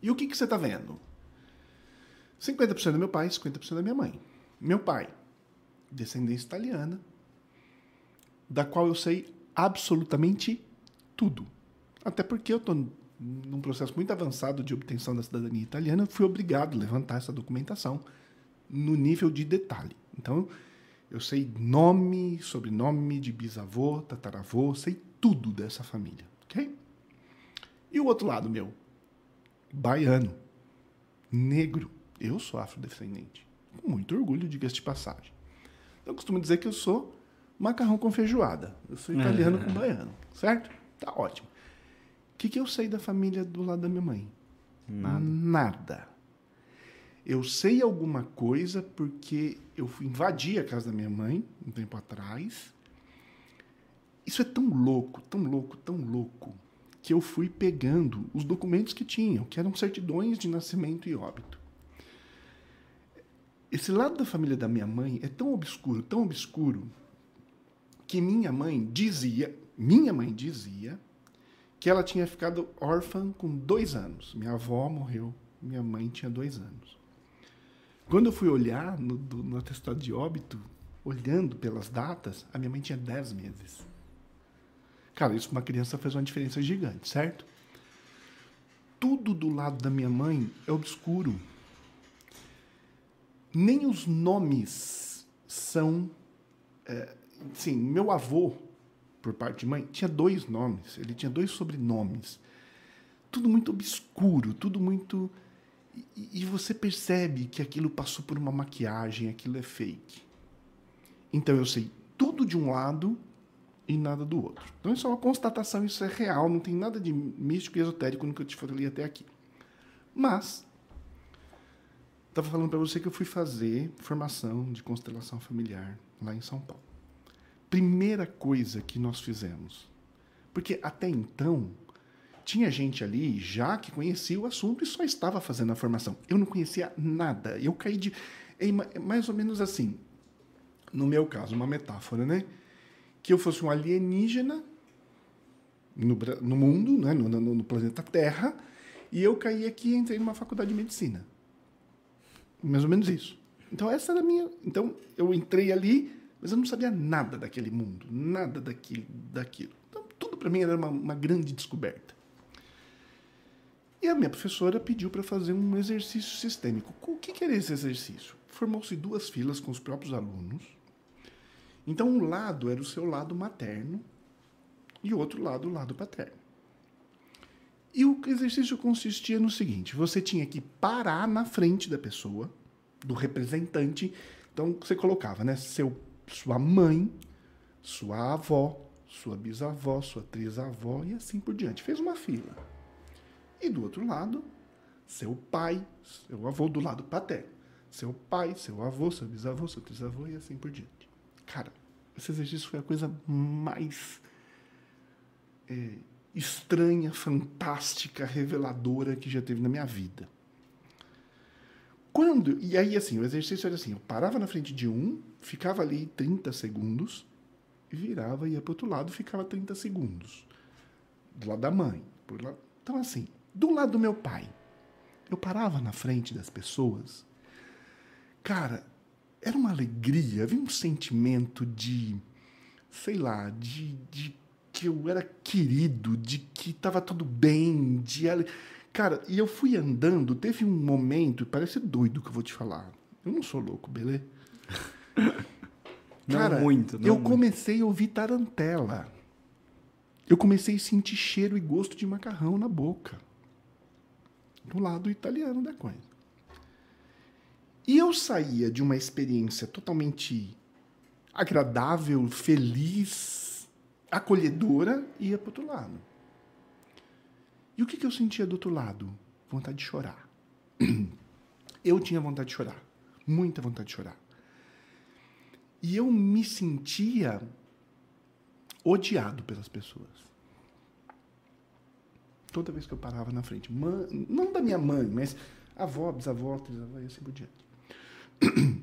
Speaker 2: E o que, que você está vendo? 50% do meu pai, 50% da minha mãe. Meu pai, descendência italiana, da qual eu sei absolutamente tudo. Até porque eu estou num processo muito avançado de obtenção da cidadania italiana, eu fui obrigado a levantar essa documentação no nível de detalhe. Então, eu sei nome, sobrenome de bisavô, tataravô, sei tudo dessa família, ok? E o outro lado meu, baiano, negro. Eu sou afrodescendente. Com muito orgulho, diga-se de passagem. Eu costumo dizer que eu sou macarrão com feijoada. Eu sou italiano com baiano, certo? Tá ótimo. O que, que eu sei da família do lado da minha mãe?
Speaker 1: Nada.
Speaker 2: Nada. Eu sei alguma coisa porque eu fui invadir a casa da minha mãe um tempo atrás. Isso é tão louco, tão louco, tão louco, que eu fui pegando os documentos que tinham, que eram certidões de nascimento e óbito. Esse lado da família da minha mãe é tão obscuro, tão obscuro, que minha mãe dizia, minha mãe dizia, que ela tinha ficado órfã com dois anos. Minha avó morreu, minha mãe tinha dois anos. Quando eu fui olhar no, do- no atestado de óbito, olhando pelas datas, a minha mãe tinha dez meses. Cara, isso para uma criança fez uma diferença gigante, certo? Tudo do lado da minha mãe é obscuro. Nem os nomes são. É, sim, meu avô, por parte de mãe, tinha dois nomes. Ele tinha dois sobrenomes. Tudo muito obscuro, tudo muito. E, e você percebe que aquilo passou por uma maquiagem, aquilo é fake. Então eu sei tudo de um lado e nada do outro. Então isso é uma constatação, isso é real, não tem nada de místico e esotérico no que eu te falei até aqui. Mas estava falando para você que eu fui fazer formação de constelação familiar lá em São Paulo. Primeira coisa que nós fizemos, porque até então tinha gente ali já que conhecia o assunto e só estava fazendo a formação. Eu não conhecia nada. Eu caí de é mais ou menos assim. No meu caso, uma metáfora, né? que eu fosse um alienígena no, no mundo, né, no, no, no, planeta Terra, e eu caí aqui e entrei numa faculdade de medicina. Mais ou menos isso. Então essa era a minha. Então eu entrei ali, mas eu não sabia nada daquele mundo, nada daquilo. daquilo. Então tudo para mim era uma, uma grande descoberta. E a minha professora pediu para fazer um exercício sistêmico. O que, era esse exercício? Formou-se duas filas com os próprios alunos então, um lado era o seu lado materno e o outro lado o lado paterno. E o exercício consistia no seguinte: você tinha que parar na frente da pessoa, do representante. Então, você colocava, né? Seu, sua mãe, sua avó, sua bisavó, sua trisavó e assim por diante. Fez uma fila. E do outro lado, seu pai, seu avô do lado paterno. Seu pai, seu avô, seu bisavô, seu trisavô e assim por diante. Cara, esse exercício foi a coisa mais é, estranha, fantástica, reveladora que já teve na minha vida. Quando. E aí, assim, o exercício era assim: eu parava na frente de um, ficava ali 30 segundos, virava, ia para outro lado, ficava 30 segundos. Do lado da mãe. Lá. Então, assim, do lado do meu pai, eu parava na frente das pessoas. Cara, era uma alegria, havia um sentimento de, sei lá, de, de que eu era querido, de que estava tudo bem, de cara, e eu fui andando, teve um momento, parece doido que eu vou te falar. Eu não sou louco, beleza? Cara, não muito, não eu muito. comecei a ouvir tarantela. Eu comecei a sentir cheiro e gosto de macarrão na boca. Do lado italiano da coisa. E eu saía de uma experiência totalmente agradável, feliz, acolhedora e ia para outro lado. E o que, que eu sentia do outro lado? Vontade de chorar. Eu tinha vontade de chorar. Muita vontade de chorar. E eu me sentia odiado pelas pessoas. Toda vez que eu parava na frente. não da minha mãe, mas avó, bisavó, trisavó e assim por diante.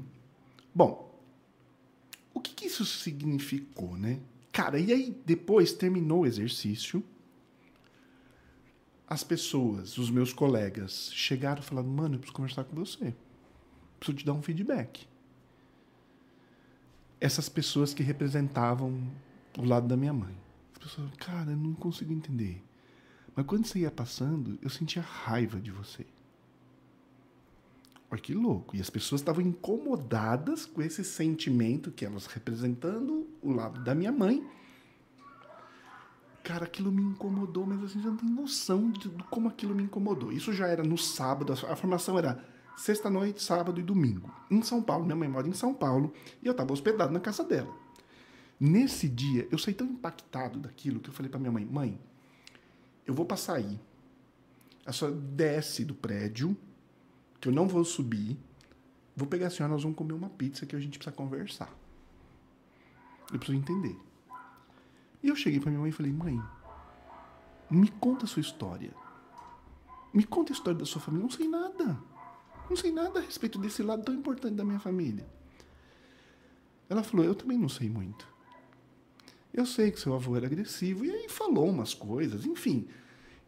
Speaker 2: Bom, o que, que isso significou, né? Cara, e aí depois terminou o exercício, as pessoas, os meus colegas, chegaram falando, mano, eu preciso conversar com você. Preciso te dar um feedback. Essas pessoas que representavam o lado da minha mãe. As pessoas, cara, eu não consigo entender. Mas quando você ia passando, eu sentia raiva de você. Olha que louco. E as pessoas estavam incomodadas com esse sentimento que elas representando o lado da minha mãe. Cara, aquilo me incomodou, mas assim, já não tem noção de, de como aquilo me incomodou. Isso já era no sábado, a formação era sexta-noite, sábado e domingo. Em São Paulo, minha mãe mora em São Paulo, e eu estava hospedado na casa dela. Nesse dia, eu saí tão impactado daquilo que eu falei para minha mãe: mãe, eu vou passar aí. A senhora desce do prédio, que eu não vou subir. Vou pegar a senhora, nós vamos comer uma pizza que a gente precisa conversar. Eu preciso entender. E eu cheguei para minha mãe e falei: mãe, me conta a sua história. Me conta a história da sua família. Não sei nada. Não sei nada a respeito desse lado tão importante da minha família. Ela falou: Eu também não sei muito. Eu sei que seu avô era agressivo. E aí falou umas coisas. Enfim.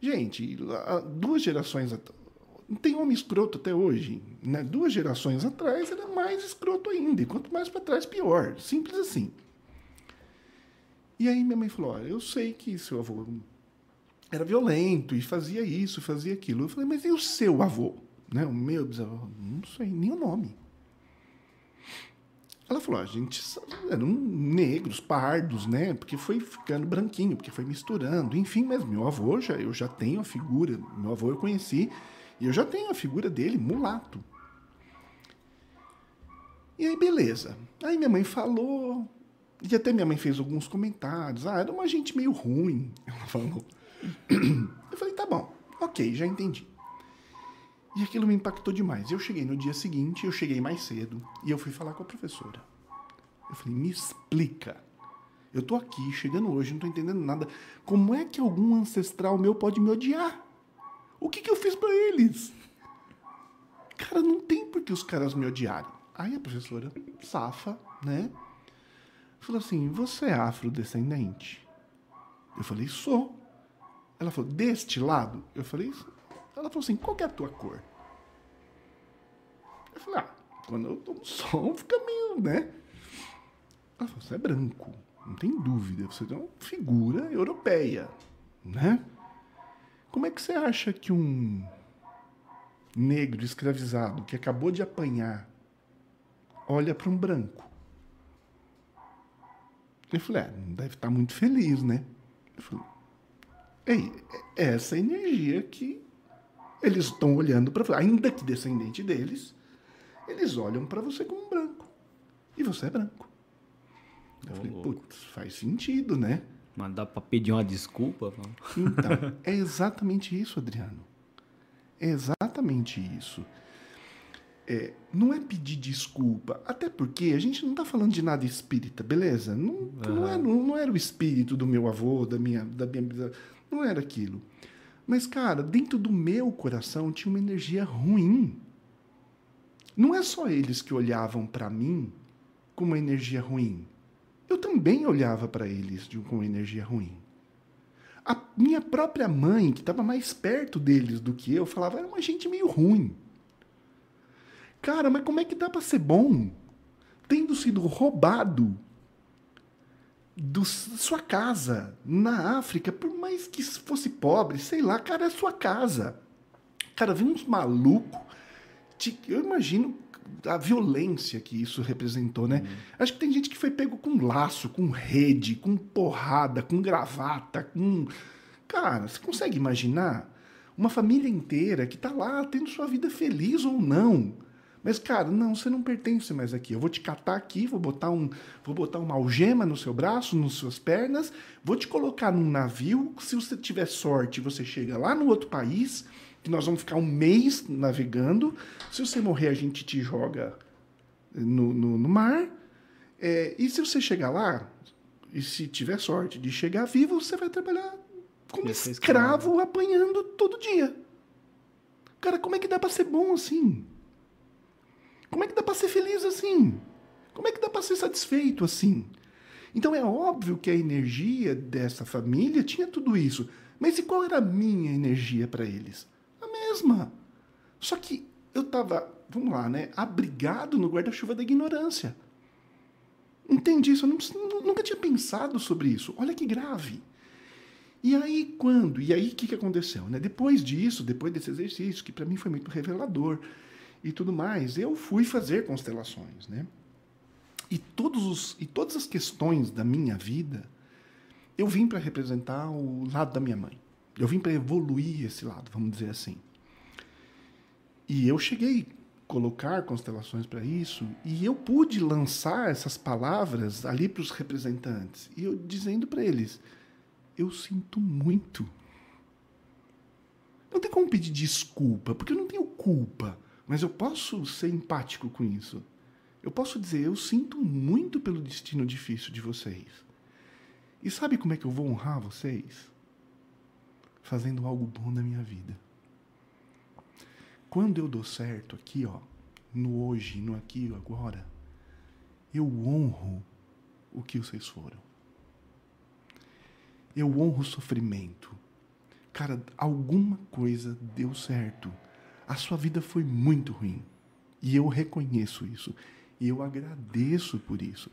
Speaker 2: Gente, duas gerações tem homem escroto até hoje. Né? Duas gerações atrás era mais escroto ainda. E quanto mais para trás, pior. Simples assim. E aí minha mãe falou: Olha, eu sei que seu avô era violento e fazia isso, fazia aquilo. Eu falei, mas e o seu avô? Né? O meu bisavô? Não sei nem o nome. Ela falou, a gente eram negros, pardos, né? Porque foi ficando branquinho, porque foi misturando, enfim, mas meu avô já, eu já tenho a figura, meu avô eu conheci, e eu já tenho a figura dele, mulato. E aí, beleza. Aí minha mãe falou, e até minha mãe fez alguns comentários. Ah, era uma gente meio ruim, ela falou. Eu falei, tá bom, ok, já entendi. E aquilo me impactou demais. Eu cheguei no dia seguinte, eu cheguei mais cedo, e eu fui falar com a professora. Eu falei, me explica. Eu tô aqui, chegando hoje, não tô entendendo nada. Como é que algum ancestral meu pode me odiar? O que, que eu fiz para eles? Cara, não tem por que os caras me odiarem. Aí a professora, safa, né? Falou assim: Você é afrodescendente? Eu falei: Sou. Ela falou: Deste lado? Eu falei: ela falou assim: qual é a tua cor? Eu falei: ah, quando eu tomo sol fica meio, né? Ela falou: você é branco, não tem dúvida, você é uma figura europeia, né? Como é que você acha que um negro escravizado que acabou de apanhar olha para um branco? Eu falei: é, não deve estar muito feliz, né? Eu falei: Ei, é essa energia que eles estão olhando para ainda que descendente deles, eles olham para você como um branco. E você é branco. Eu falei, putz, faz sentido, né?
Speaker 1: Mas dá para pedir uma desculpa?
Speaker 2: Então, é exatamente isso, Adriano. É exatamente isso. É, não é pedir desculpa, até porque a gente não está falando de nada espírita, beleza? Não, uhum. não, era, não, era, o espírito do meu avô, da minha, da minha. Não era aquilo. Mas, cara, dentro do meu coração tinha uma energia ruim. Não é só eles que olhavam para mim com uma energia ruim. Eu também olhava para eles com uma energia ruim. A minha própria mãe, que estava mais perto deles do que eu, falava: era uma gente meio ruim. Cara, mas como é que dá para ser bom? Tendo sido roubado da sua casa na África, por mais que fosse pobre, sei lá, cara, é sua casa. Cara, vem uns malucos. Eu imagino a violência que isso representou, né? Uhum. Acho que tem gente que foi pego com laço, com rede, com porrada, com gravata, com. Cara, você consegue imaginar? Uma família inteira que tá lá tendo sua vida feliz ou não mas, cara, não, você não pertence mais aqui. Eu vou te catar aqui, vou botar, um, vou botar uma algema no seu braço, nas suas pernas, vou te colocar num navio. Se você tiver sorte, você chega lá no outro país, que nós vamos ficar um mês navegando. Se você morrer, a gente te joga no, no, no mar. É, e se você chegar lá, e se tiver sorte de chegar vivo, você vai trabalhar como escravo, apanhando todo dia. Cara, como é que dá para ser bom assim? Como é que dá para ser feliz assim? Como é que dá para ser satisfeito assim? Então é óbvio que a energia dessa família tinha tudo isso. Mas e qual era a minha energia para eles? A mesma. Só que eu estava, vamos lá, né, abrigado no guarda-chuva da ignorância. Entendi isso, eu não, nunca tinha pensado sobre isso. Olha que grave. E aí, quando? E aí, o que, que aconteceu? Né? Depois disso, depois desse exercício, que para mim foi muito revelador, e tudo mais, eu fui fazer constelações, né? E, todos os, e todas as questões da minha vida, eu vim para representar o lado da minha mãe. Eu vim para evoluir esse lado, vamos dizer assim. E eu cheguei a colocar constelações para isso, e eu pude lançar essas palavras ali para os representantes, e eu dizendo para eles: eu sinto muito. Não tem como pedir desculpa, porque eu não tenho culpa. Mas eu posso ser empático com isso. Eu posso dizer, eu sinto muito pelo destino difícil de vocês. E sabe como é que eu vou honrar vocês? Fazendo algo bom na minha vida. Quando eu dou certo aqui, ó, no hoje, no aqui agora, eu honro o que vocês foram. Eu honro o sofrimento. Cara, alguma coisa deu certo a sua vida foi muito ruim. E eu reconheço isso. E eu agradeço por isso.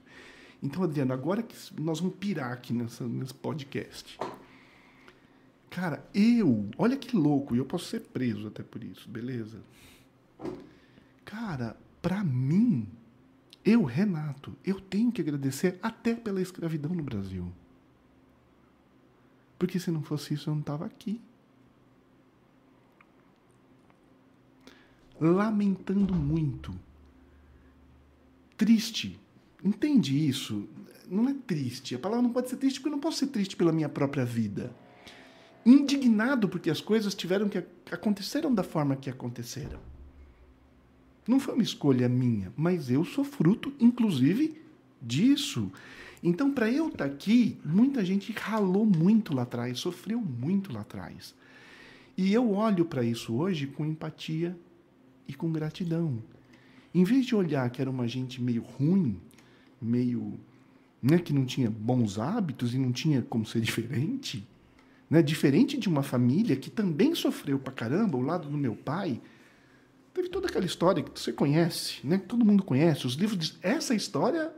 Speaker 2: Então, Adriano, agora que nós vamos pirar aqui nessa, nesse podcast. Cara, eu, olha que louco, e eu posso ser preso até por isso, beleza? Cara, para mim, eu, Renato, eu tenho que agradecer até pela escravidão no Brasil. Porque se não fosse isso, eu não estava aqui. Lamentando muito. Triste. Entende isso? Não é triste. A palavra não pode ser triste porque eu não posso ser triste pela minha própria vida. Indignado porque as coisas tiveram que aconteceram da forma que aconteceram. Não foi uma escolha minha, mas eu sou fruto, inclusive, disso. Então, para eu estar tá aqui, muita gente ralou muito lá atrás, sofreu muito lá atrás. E eu olho para isso hoje com empatia e com gratidão. Em vez de olhar que era uma gente meio ruim, meio né, que não tinha bons hábitos e não tinha como ser diferente, né, diferente de uma família que também sofreu pra caramba, ao lado do meu pai, Teve toda aquela história que você conhece, né? que todo mundo conhece. Os livros dizem, essa história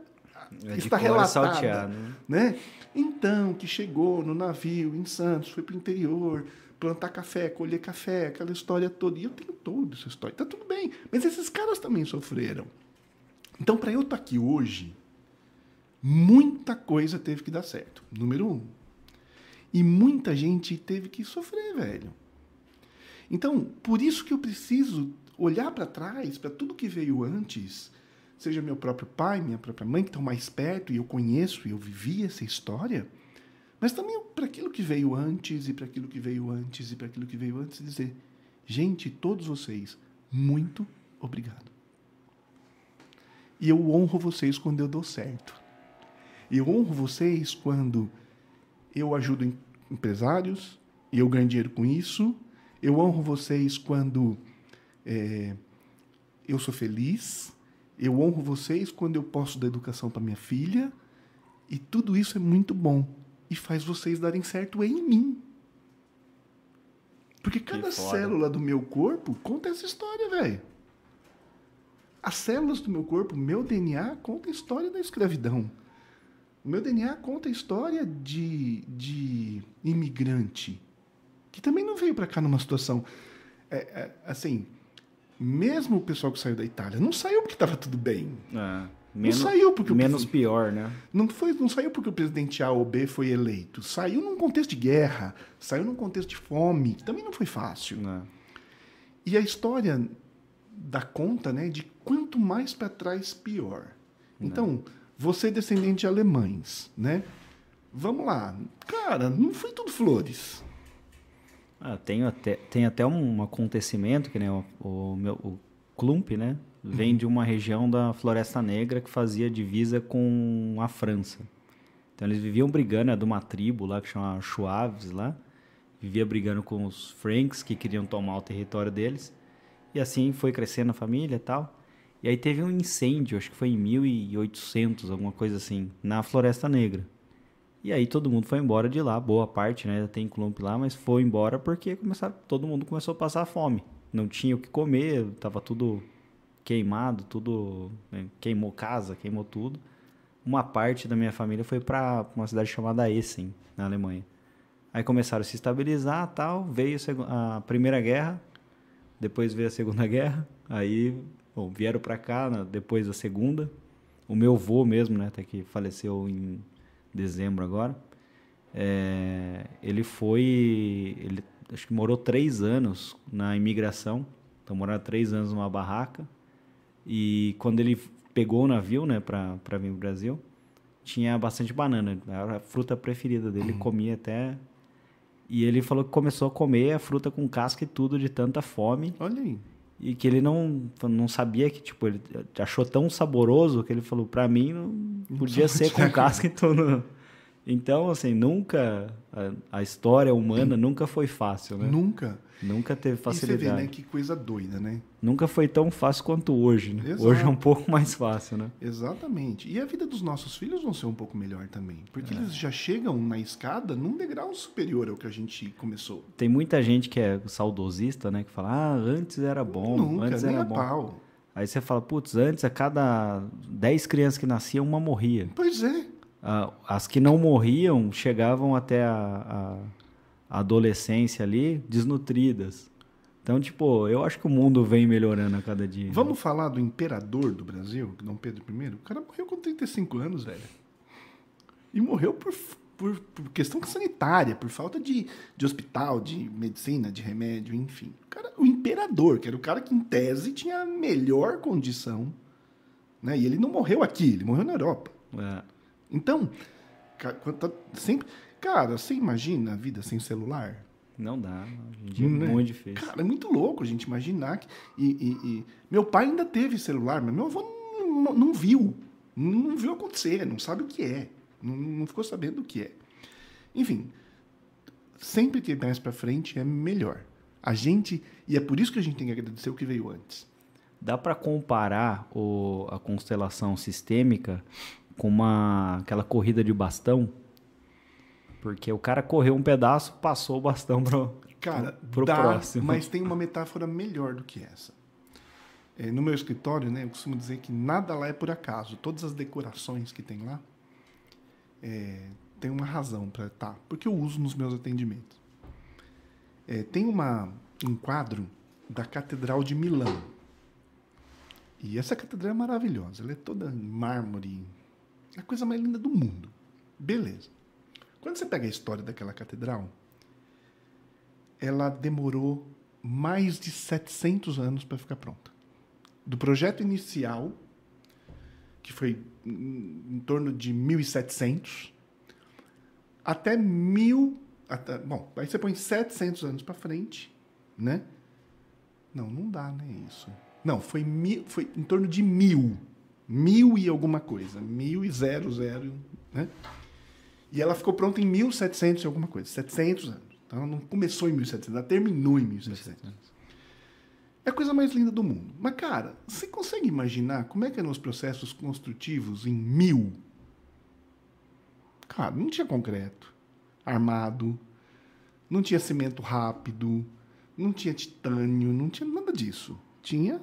Speaker 2: é está relatada. Salteado. Né? Então, que chegou no navio em Santos, foi para o interior, plantar café, colher café, aquela história toda. E eu tenho toda essa história. Está tudo bem. Mas esses caras também sofreram. Então, para eu estar tá aqui hoje, muita coisa teve que dar certo. Número um. E muita gente teve que sofrer, velho. Então, por isso que eu preciso olhar para trás, para tudo que veio antes, seja meu próprio pai, minha própria mãe, que estão mais perto e eu conheço e eu vivi essa história, mas também para aquilo que veio antes e para aquilo que veio antes e para aquilo que veio antes, dizer: gente, todos vocês, muito obrigado. E eu honro vocês quando eu dou certo. Eu honro vocês quando eu ajudo empresários e eu ganho dinheiro com isso. Eu honro vocês quando é, eu sou feliz, eu honro vocês quando eu posso dar educação para minha filha, e tudo isso é muito bom e faz vocês darem certo em mim. Porque cada célula do meu corpo conta essa história, velho. As células do meu corpo, meu DNA conta a história da escravidão. O meu DNA conta a história de, de imigrante, que também não veio para cá numa situação. É, é, assim, mesmo o pessoal que saiu da Itália, não saiu porque estava tudo bem.
Speaker 1: É, menos, não saiu porque menos o, pior, né?
Speaker 2: Não foi, não saiu porque o presidente A ou B foi eleito. Saiu num contexto de guerra, saiu num contexto de fome, que também não foi fácil. É. E a história dá conta, né, de quanto mais para trás pior. É. Então, você é descendente de alemães, né? Vamos lá, cara, não foi tudo flores.
Speaker 1: Ah, tem, até, tem até um acontecimento que né, o, o, meu, o Klump, né? Vem de uma região da Floresta Negra que fazia divisa com a França. Então eles viviam brigando, é de uma tribo lá que chama Chuaves lá. Vivia brigando com os Franks que queriam tomar o território deles. E assim foi crescendo a família e tal. E aí teve um incêndio, acho que foi em 1800, alguma coisa assim, na Floresta Negra. E aí todo mundo foi embora de lá, boa parte, né? Tem clump lá, mas foi embora porque começaram, todo mundo começou a passar fome. Não tinha o que comer, tava tudo queimado, tudo né? queimou casa, queimou tudo. Uma parte da minha família foi para uma cidade chamada Essen, na Alemanha. Aí começaram a se estabilizar, tal, veio a Primeira Guerra, depois veio a Segunda Guerra, aí bom, vieram para cá né? depois da Segunda. O meu avô mesmo, né, até que faleceu em dezembro agora. É, ele foi, ele acho que morou três anos na imigração, então moraram três anos numa barraca. E quando ele pegou o navio, né, para vir para o Brasil, tinha bastante banana, era a fruta preferida dele, uhum. comia até. E ele falou que começou a comer a fruta com casca e tudo de tanta fome.
Speaker 2: Olha aí.
Speaker 1: E que ele não, não sabia que, tipo, ele achou tão saboroso que ele falou, para mim não podia ser com casca e tudo. Então, assim, nunca a, a, história humana nunca foi fácil, né?
Speaker 2: Nunca.
Speaker 1: Nunca teve facilidade. E você vê,
Speaker 2: né? Que coisa doida, né?
Speaker 1: Nunca foi tão fácil quanto hoje, né? Exato. Hoje é um pouco mais fácil, né?
Speaker 2: Exatamente. E a vida dos nossos filhos vão ser um pouco melhor também. Porque é. eles já chegam na escada num degrau superior ao que a gente começou.
Speaker 1: Tem muita gente que é saudosista, né? Que fala, ah, antes era bom, Nunca, antes era bom.
Speaker 2: Pau.
Speaker 1: Aí você fala, putz, antes a cada 10 crianças que nasciam, uma morria.
Speaker 2: Pois é.
Speaker 1: as que não morriam chegavam até a, a adolescência ali desnutridas. Então, tipo, eu acho que o mundo vem melhorando a cada dia.
Speaker 2: Vamos falar do imperador do Brasil, Dom Pedro I? O cara morreu com 35 anos, velho. E morreu por, por, por questão sanitária, por falta de, de hospital, de medicina, de remédio, enfim. O, cara, o imperador, que era o cara que, em tese, tinha a melhor condição. Né? E ele não morreu aqui, ele morreu na Europa.
Speaker 1: É.
Speaker 2: Então, sempre. Cara, você imagina a vida sem celular?
Speaker 1: Não dá. Hoje dia é muito difícil.
Speaker 2: Cara, é muito louco a gente imaginar que. E, e- e- Meu pai ainda teve celular, mas meu avô não, não- não viu. Não viu acontecer, não sabe o que é. Não, não ficou sabendo o que é. Enfim, sempre que mais para frente é melhor. A gente. E é por isso que a gente tem que agradecer o que veio antes.
Speaker 1: Dá para comparar o, a constelação sistêmica com uma, aquela corrida de bastão? Porque o cara correu um pedaço, passou o bastão pro,
Speaker 2: Cara,
Speaker 1: pro
Speaker 2: dá,
Speaker 1: próximo.
Speaker 2: mas tem uma metáfora melhor do que essa. É, no meu escritório, né, eu costumo dizer que nada lá é por acaso. Todas as decorações que tem lá é, tem uma razão para estar, porque eu uso nos meus atendimentos. É, tem uma, um quadro da Catedral de Milão. E essa catedral é maravilhosa. Ela é toda em mármore. É a coisa mais linda do mundo. Beleza. Quando você pega a história daquela catedral, ela demorou mais de 700 anos para ficar pronta. Do projeto inicial, que foi em, torno de 1700, até mil. Até, bom, aí você põe 700 anos para frente, né? Não, não dá, né? Isso. Não, foi, mil, foi em torno de mil. Mil e alguma coisa. Mil e zero, zero, né? E ela ficou pronta em 1700 e alguma coisa. 700 anos. Então ela não começou em 1700, ela terminou em 1700. É a coisa mais linda do mundo. Mas, cara, você consegue imaginar como é que eram os processos construtivos em mil? Cara, não tinha concreto armado, não tinha cimento rápido, não tinha titânio, não tinha nada disso. Tinha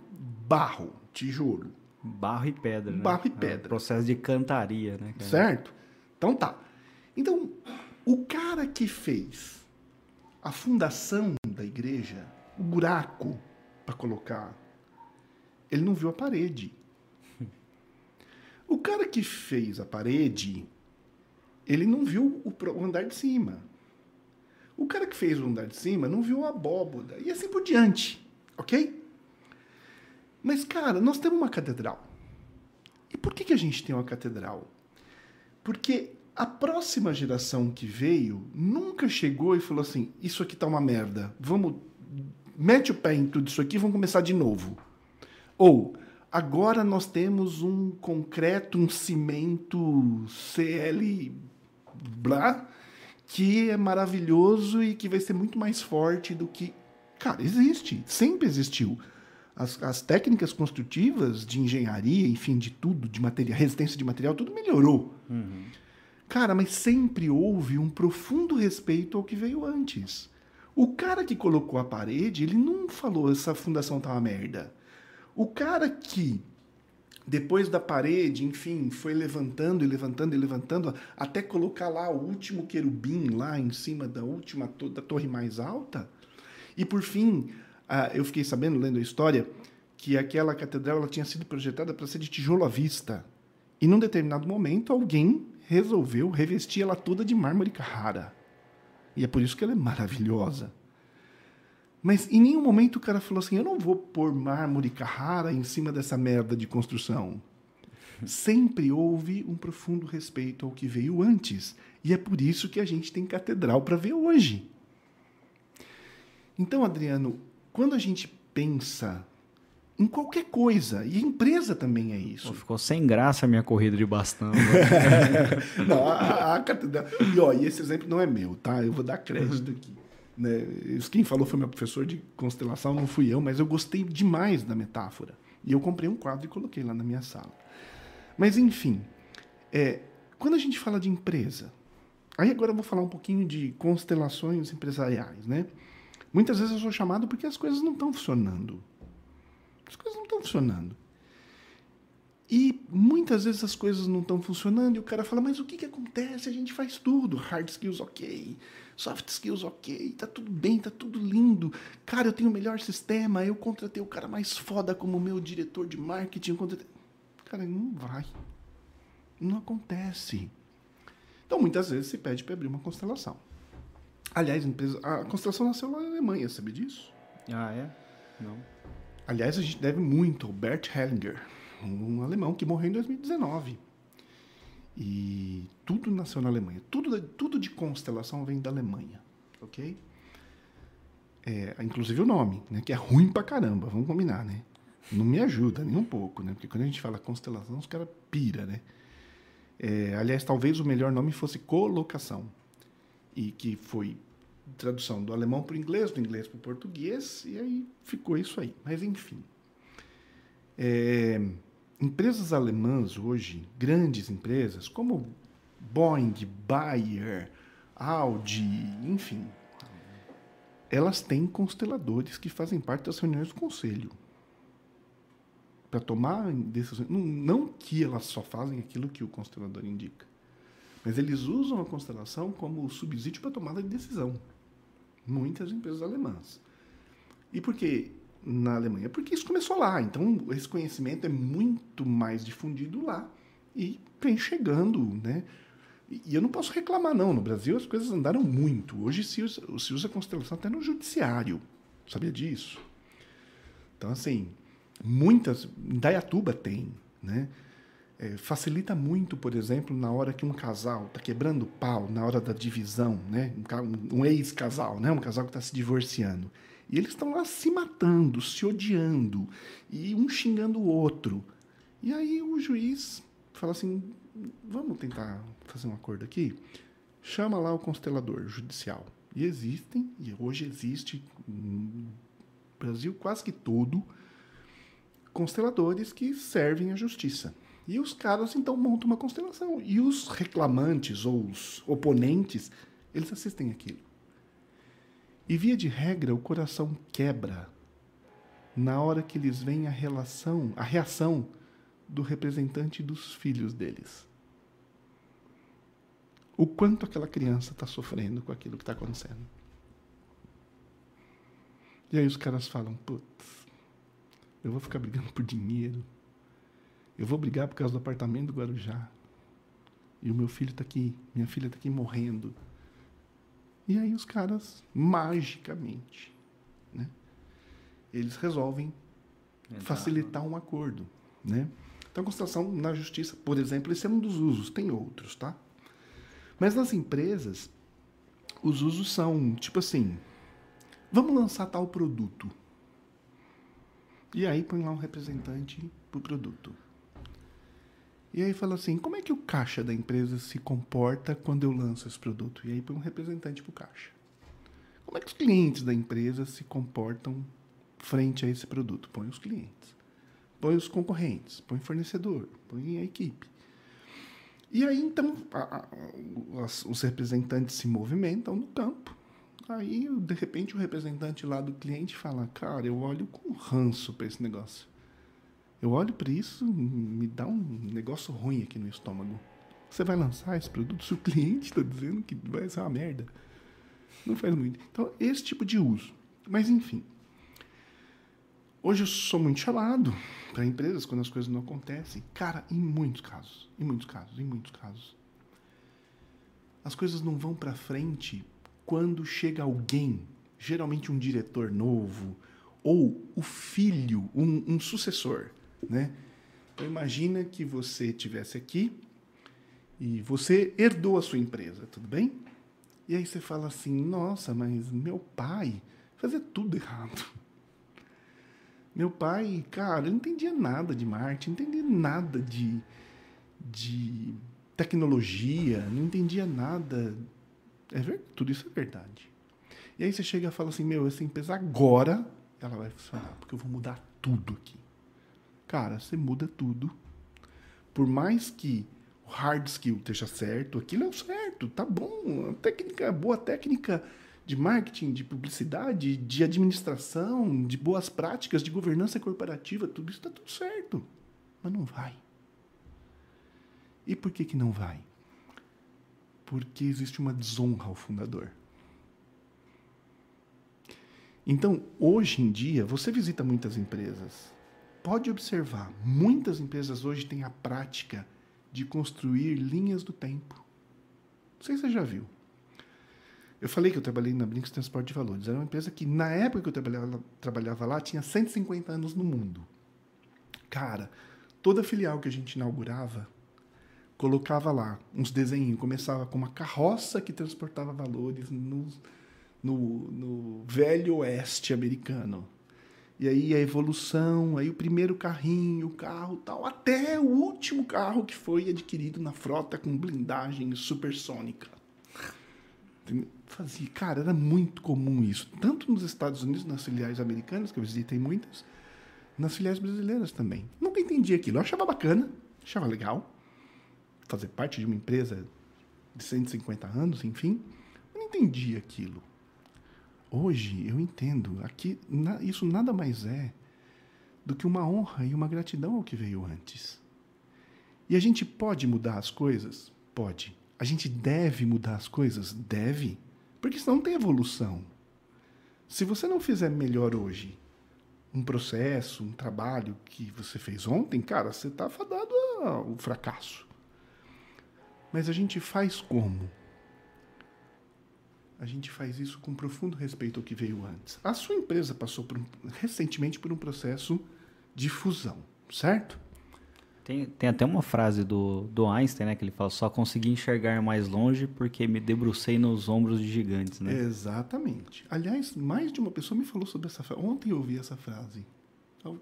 Speaker 2: barro, tijolo,
Speaker 1: Barro e pedra, né?
Speaker 2: Barro e
Speaker 1: É
Speaker 2: pedra.
Speaker 1: processo de cantaria, né? cara?
Speaker 2: certo? Então tá. Então, o cara que fez a fundação da igreja, o buraco para colocar, ele não viu a parede. O cara que fez a parede, ele não viu o andar de cima. O cara que fez o andar de cima não viu a abóboda. E assim por diante. Ok? Mas, cara, nós temos uma catedral. E por que, que a gente tem uma catedral? Porque a próxima geração que veio nunca chegou e falou assim: Isso aqui tá uma merda. Vamos. Mete o pé em tudo isso aqui vamos começar de novo. Ou, agora nós temos um concreto, um cimento CL. Blá, que é maravilhoso e que vai ser muito mais forte do que. Cara, existe. Sempre existiu. As, as técnicas construtivas de engenharia, enfim, de tudo, de material, resistência de material, tudo melhorou. Cara, mas sempre houve um profundo respeito ao que veio antes. O cara que colocou a parede, ele não falou essa fundação tá uma merda. O cara que depois da parede, enfim, foi levantando e levantando e levantando até colocar lá o último querubim lá em cima da última to- da torre mais alta. E por fim, ah, eu fiquei sabendo lendo a história que aquela catedral ela tinha sido projetada para ser de tijolo à vista. E num determinado momento alguém resolveu revestir ela toda de mármore Carrara. E é por isso que ela é maravilhosa. Mas em nenhum momento o cara falou assim: eu não vou pôr mármore Carrara em cima dessa merda de construção. Sempre houve um profundo respeito ao que veio antes. E é por isso que a gente tem catedral para ver hoje. Então, Adriano, quando a gente pensa em qualquer coisa, e a empresa também é isso.
Speaker 1: Pô, ficou sem graça a minha corrida de bastão.
Speaker 2: Não, a, a- catedral. E, ó, e esse exemplo não é meu, tá? Eu vou dar crédito aqui. Né? Quem falou foi meu professor de constelação, não fui eu, mas eu gostei demais da metáfora. E eu comprei um quadro e coloquei lá na minha sala. Mas, enfim, é, quando a gente fala de empresa, aí agora eu vou falar um pouquinho de constelações empresariais, né? Muitas vezes eu sou chamado porque as coisas não estão funcionando. As coisas não estão funcionando. E muitas vezes as coisas não estão funcionando e o cara fala, mas o que, que acontece? A gente faz tudo, hard skills ok, soft skills ok, tá tudo bem, tá tudo lindo. Cara, eu tenho o melhor sistema, eu contratei o cara mais foda como meu diretor de marketing. Contratei... Cara, não vai. Não acontece. Então, muitas vezes se pede para abrir uma constelação. Aliás, a constelação nasceu lá na Alemanha, sabe disso?
Speaker 1: Ah, é? Não.
Speaker 2: Aliás, a gente deve muito ao Bert Hellinger, um alemão que morreu em 2019. E tudo nasceu na Alemanha. Tudo, tudo de constelação vem da Alemanha, ok? É, inclusive o nome, né? Que é ruim pra caramba, vamos combinar, né? Não me ajuda nem um pouco, né? Porque quando a gente fala constelação, os caras pira, né? É, aliás, talvez o melhor nome fosse colocação. E que foi tradução do alemão para o inglês, do inglês para o português, e aí ficou isso aí. Mas, enfim. É, empresas alemãs hoje, grandes empresas, como Boeing, Bayer, Audi, enfim, elas têm consteladores que fazem parte das reuniões do conselho. Para tomar decisões. Não, não que elas só fazem aquilo que o constelador indica, mas eles usam a constelação como subsídio para tomada de decisão. Muitas empresas alemãs. E por que na Alemanha? Porque isso começou lá. Então, esse conhecimento é muito mais difundido lá e vem chegando, né? E eu não posso reclamar, não. No Brasil as coisas andaram muito. Hoje se usa, se usa constelação até no judiciário. Sabia disso? Então, assim, muitas. Dayatuba tem, né? É, facilita muito, por exemplo, na hora que um casal está quebrando pau, na hora da divisão, né? um, um ex-casal, né? um casal que está se divorciando. E eles estão lá se matando, se odiando, e um xingando o outro. E aí o juiz fala assim: vamos tentar fazer um acordo aqui? Chama lá o constelador judicial. E existem, e hoje existe no Brasil quase que todo, consteladores que servem à justiça. E os caras então montam uma constelação. E os reclamantes ou os oponentes, eles assistem aquilo. E via de regra, o coração quebra na hora que eles veem a relação, a reação do representante dos filhos deles. O quanto aquela criança está sofrendo com aquilo que está acontecendo. E aí os caras falam, putz, eu vou ficar brigando por dinheiro, eu vou brigar por causa do apartamento do Guarujá. E o meu filho está aqui, minha filha está aqui morrendo. E aí os caras, magicamente, né, eles resolvem facilitar um acordo. Né? Então, a constelação na justiça, por exemplo, esse é um dos usos, tem outros, tá? Mas nas empresas, os usos são tipo assim: vamos lançar tal produto. E aí põe lá um representante para o produto. E aí fala assim, como é que o caixa da empresa se comporta quando eu lanço esse produto? E aí põe um representante para o caixa. Como é que os clientes da empresa se comportam frente a esse produto? Põe os clientes. Põe os concorrentes, põe fornecedor, põe a equipe. E aí, então, a, a, os representantes se movimentam no campo. Aí, de repente, o representante lá do cliente fala: Cara, eu olho com ranço para esse negócio. Eu olho para isso, me dá um negócio ruim aqui no estômago. Você vai lançar esse produto se o cliente está dizendo que vai ser uma merda. Não faz muito. Então, esse tipo de uso. Mas, enfim. Hoje eu sou muito chamado para empresas quando as coisas não acontecem. Cara, em muitos casos, em muitos casos, em muitos casos, as coisas não vão para frente quando chega alguém, geralmente um diretor novo ou o filho, um, um sucessor, né? Então imagina que você tivesse aqui e você herdou a sua empresa, tudo bem? E aí você fala assim: "Nossa, mas meu pai fazia tudo errado". Meu pai, cara, ele não entendia nada de marketing, não entendia nada de, de tecnologia, não entendia nada. É verdade, tudo isso é verdade. E aí você chega e fala assim: Meu, essa empresa agora ela vai funcionar, porque eu vou mudar tudo aqui. Cara, você muda tudo. Por mais que o hard skill esteja certo, aquilo é o certo, tá bom. A técnica, boa técnica de marketing, de publicidade, de administração, de boas práticas, de governança corporativa, tudo isso está tudo certo. Mas não vai. E por que, que não vai? Porque existe uma desonra ao fundador. Então, hoje em dia, você visita muitas empresas. Pode observar, muitas empresas hoje têm a prática de construir linhas do tempo. Não sei se você já viu. Eu falei que eu trabalhei na Brinks Transporte de Valores. Era uma empresa que, na época que eu trabalhava, trabalhava lá, tinha 150 anos no mundo. Cara, toda filial que a gente inaugurava, colocava lá uns desenhos. Começava com uma carroça que transportava valores no, no, no velho oeste americano. E aí a evolução, aí o primeiro carrinho, o carro tal, até o último carro que foi adquirido na frota com blindagem supersônica. Fazia, cara, era muito comum isso, tanto nos Estados Unidos, nas filiais americanas, que eu visitei muitas, nas filiais brasileiras também. Nunca entendi aquilo. Eu achava bacana, achava legal fazer parte de uma empresa de 150 anos, enfim. Não entendi aquilo. Hoje eu entendo. Aqui na, isso nada mais é do que uma honra e uma gratidão ao que veio antes. E a gente pode mudar as coisas? Pode. A gente deve mudar as coisas? Deve. Porque senão não tem evolução. Se você não fizer melhor hoje um processo, um trabalho que você fez ontem, cara, você está fadado ao fracasso. Mas a gente faz como? A gente faz isso com profundo respeito ao que veio antes. A sua empresa passou por recentemente por um processo de fusão, certo?
Speaker 1: Tem, tem até uma frase do, do Einstein, né? Que ele fala, só consegui enxergar mais longe porque me debrucei nos ombros de gigantes, né?
Speaker 2: Exatamente. Aliás, mais de uma pessoa me falou sobre essa frase. Ontem eu ouvi essa frase.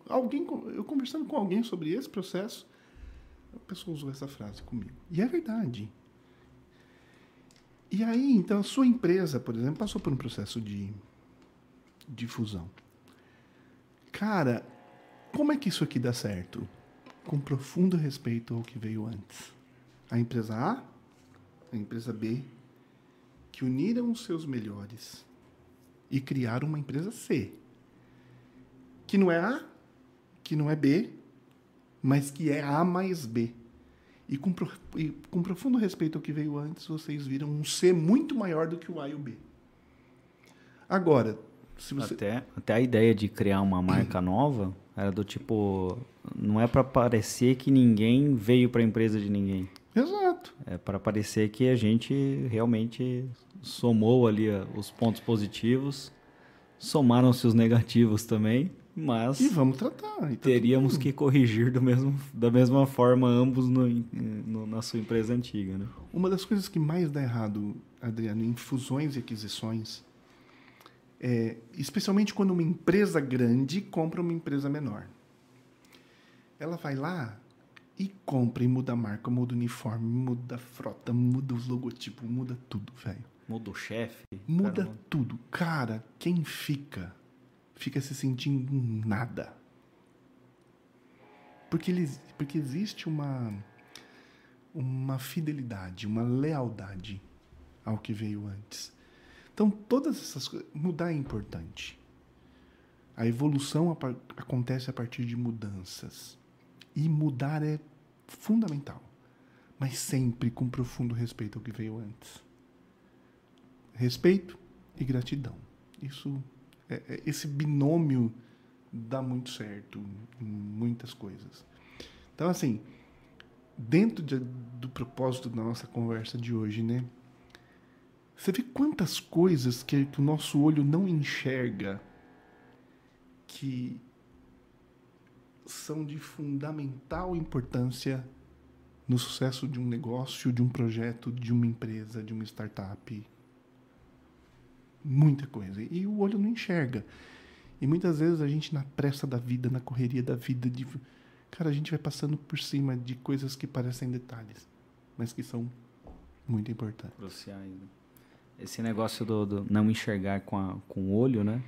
Speaker 2: Alguém, eu conversando com alguém sobre esse processo, a pessoa usou essa frase comigo. E é verdade. E aí, então, a sua empresa, por exemplo, passou por um processo de, de fusão. Cara, como é que isso aqui dá certo? Com profundo respeito ao que veio antes. A empresa A, a empresa B, que uniram os seus melhores e criaram uma empresa C. Que não é A, que não é B, mas que é A mais B. E com, e com profundo respeito ao que veio antes, vocês viram um C muito maior do que o A e o B. Agora, se você...
Speaker 1: Até, até a ideia de criar uma marca nova era do tipo... Não é para parecer que ninguém veio para a empresa de ninguém.
Speaker 2: Exato.
Speaker 1: É para parecer que a gente realmente somou ali os pontos positivos, somaram-se os negativos também mas
Speaker 2: e vamos tratar.
Speaker 1: Tá teríamos que corrigir do mesmo, da mesma forma ambos no, no, na sua empresa antiga. Né?
Speaker 2: Uma das coisas que mais dá errado, Adriano, em fusões e aquisições, é, especialmente quando uma empresa grande compra uma empresa menor. Ela vai lá e compra e muda a marca, muda o uniforme, muda a frota, muda os logotipos, muda tudo, velho.
Speaker 1: Muda o chefe.
Speaker 2: Muda cara, tudo. Cara, quem fica fica se sentindo nada. Porque, ele, porque existe uma, uma fidelidade, uma lealdade ao que veio antes. Então, todas essas coisas. Mudar é importante. A evolução acontece a partir de mudanças. E mudar é fundamental. Mas sempre com profundo respeito ao que veio antes. Respeito e gratidão. Isso esse binômio dá muito certo em muitas coisas. Então, assim, dentro de, do propósito da nossa conversa de hoje, né? Você vê quantas coisas que, que o nosso olho não enxerga que são de fundamental importância no sucesso de um negócio, de um projeto, de uma empresa, de uma startup, muita coisa. E o olho não enxerga. E muitas vezes a gente, na pressa da vida, na correria da vida, de, cara, a gente vai passando por cima de coisas que parecem detalhes, mas que são muito importantes.
Speaker 1: Cruciais. Né? Esse negócio do, do, não enxergar com, a, com o olho, né?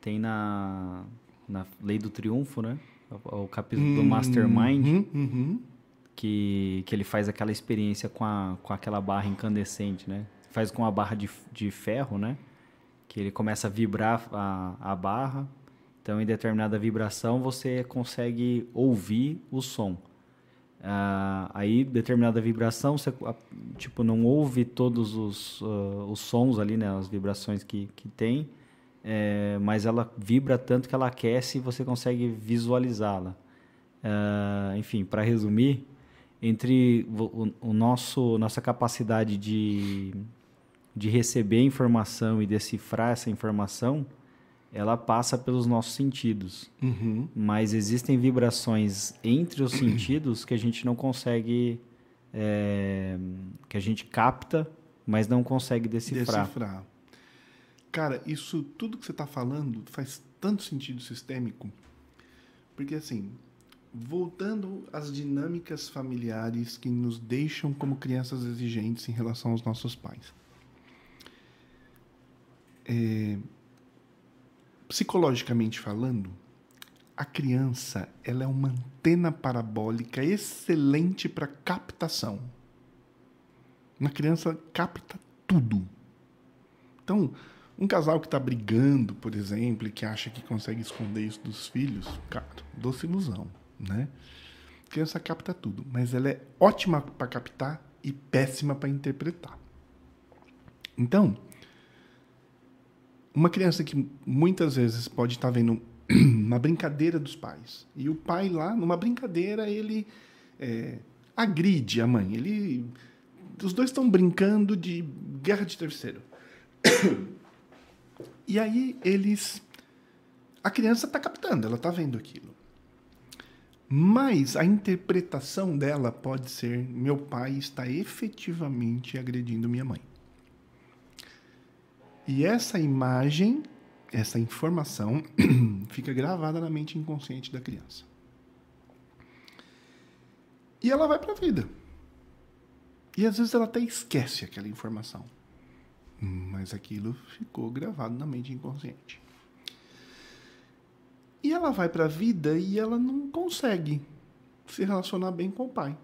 Speaker 1: Tem na, na Lei do Triunfo, né? O, o capítulo uhum, do Mastermind.
Speaker 2: Uhum, uhum.
Speaker 1: Que, que ele faz aquela experiência com, a, com aquela barra incandescente, né? Faz com a barra de, de ferro, né? Que ele começa a vibrar a, a barra. Então, em determinada vibração, você consegue ouvir o som. Uh, aí, determinada vibração, você tipo, não ouve todos os, uh, os sons ali, né, as vibrações que, que tem. é, mas ela vibra tanto que ela aquece e você consegue visualizá-la. Uh, enfim, para resumir, entre o, o, nosso nossa capacidade de, de receber informação e decifrar essa informação, ela passa pelos nossos sentidos.
Speaker 2: Uhum.
Speaker 1: Mas existem vibrações entre os sentidos que a gente não consegue, é, que a gente capta, mas não consegue decifrar.
Speaker 2: decifrar. Cara, isso tudo que você está falando faz tanto sentido sistêmico, porque assim, voltando às dinâmicas familiares que nos deixam como crianças exigentes em relação aos nossos pais. É, psicologicamente falando, a criança ela é uma antena parabólica excelente para captação. Uma criança capta tudo. Então, um casal que está brigando, por exemplo, e que acha que consegue esconder isso dos filhos, cara, doce ilusão né? A criança capta tudo, mas ela é ótima para captar e péssima para interpretar. Então, uma criança que muitas vezes pode estar vendo uma brincadeira dos pais e o pai lá numa brincadeira ele é, agride a mãe, ele os dois estão brincando de guerra de travesseiro. E aí eles a criança está captando, ela está vendo aquilo. Mas a interpretação dela pode ser: meu pai está efetivamente agredindo minha mãe. E essa imagem, essa informação, fica gravada na mente inconsciente da criança. E ela vai para a vida. E às vezes ela até esquece aquela informação. Mas aquilo ficou gravado na mente inconsciente. E ela vai para a vida e ela não consegue se relacionar bem com o pai.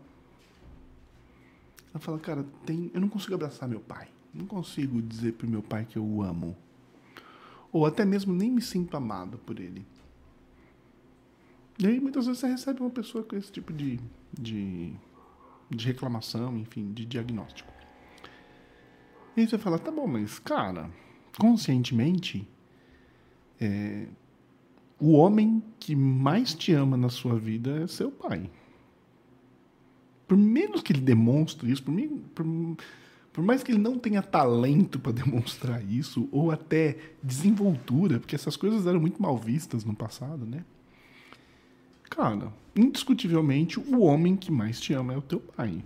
Speaker 2: Ela fala, cara, tem, eu não consigo abraçar meu pai. Não consigo dizer pro meu pai que eu o amo. Ou até mesmo nem me sinto amado por ele. E aí muitas vezes você recebe uma pessoa com esse tipo de, de, de reclamação, enfim, de diagnóstico. E aí você fala, tá bom, mas cara, conscientemente, é, o homem que mais te ama na sua vida é seu pai. Por menos que ele demonstre isso, por, mim, por, por mais que ele não tenha talento para demonstrar isso, ou até desenvoltura, porque essas coisas eram muito mal vistas no passado, né? Cara, indiscutivelmente, o homem que mais te ama é o teu pai.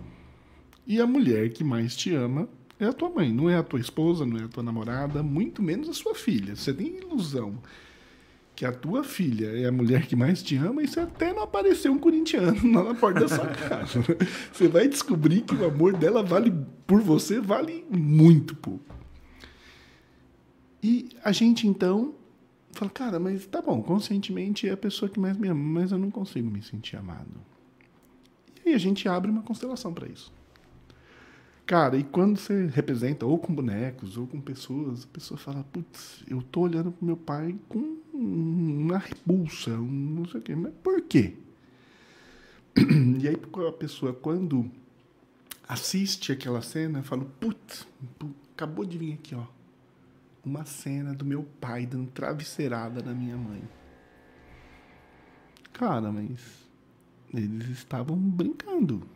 Speaker 2: E a mulher que mais te ama é a tua mãe. Não é a tua esposa, não é a tua namorada, muito menos a sua filha. Você tem ilusão que a tua filha é a mulher que mais te ama, isso até não apareceu um corintiano lá na porta da sua casa. Você vai descobrir que o amor dela vale por você vale muito pouco. E a gente então fala, cara, mas tá bom, conscientemente é a pessoa que mais me ama, mas eu não consigo me sentir amado. E aí a gente abre uma constelação para isso. Cara, e quando você representa ou com bonecos ou com pessoas, a pessoa fala, putz, eu tô olhando pro meu pai com uma repulsa, um não sei o quê. Mas por quê? E aí a pessoa, quando assiste aquela cena, fala, putz, acabou de vir aqui, ó, uma cena do meu pai dando travesseirada na minha mãe. Cara, mas eles estavam brincando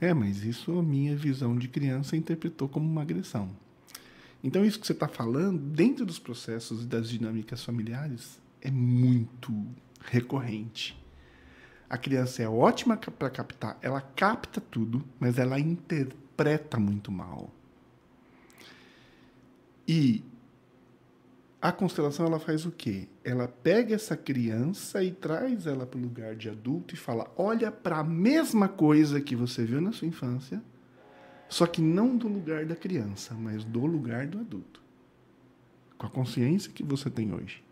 Speaker 2: é, mas isso a minha visão de criança interpretou como uma agressão. Então, isso que você está falando, dentro dos processos e das dinâmicas familiares, é muito recorrente. A criança é ótima para captar, ela capta tudo, mas ela interpreta muito mal. E a constelação ela faz o quê? Ela pega essa criança e traz ela para o lugar de adulto e fala: olha para a mesma coisa que você viu na sua infância, só que não do lugar da criança, mas do lugar do adulto. Com a consciência que você tem hoje.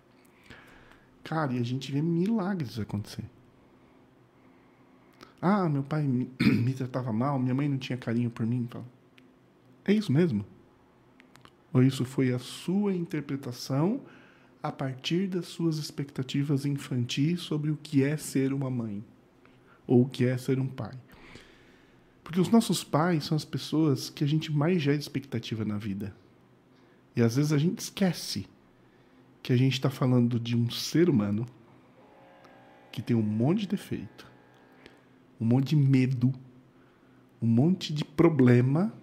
Speaker 2: Cara, e a gente vê milagres acontecer. Ah, meu pai me, me tratava mal, minha mãe não tinha carinho por mim. É isso mesmo? Ou isso foi a sua interpretação a partir das suas expectativas infantis sobre o que é ser uma mãe ou o que é ser um pai? Porque os nossos pais são as pessoas que a gente mais gera expectativa na vida. E às vezes a gente esquece que a gente está falando de um ser humano que tem um monte de defeito, um monte de medo, um monte de problema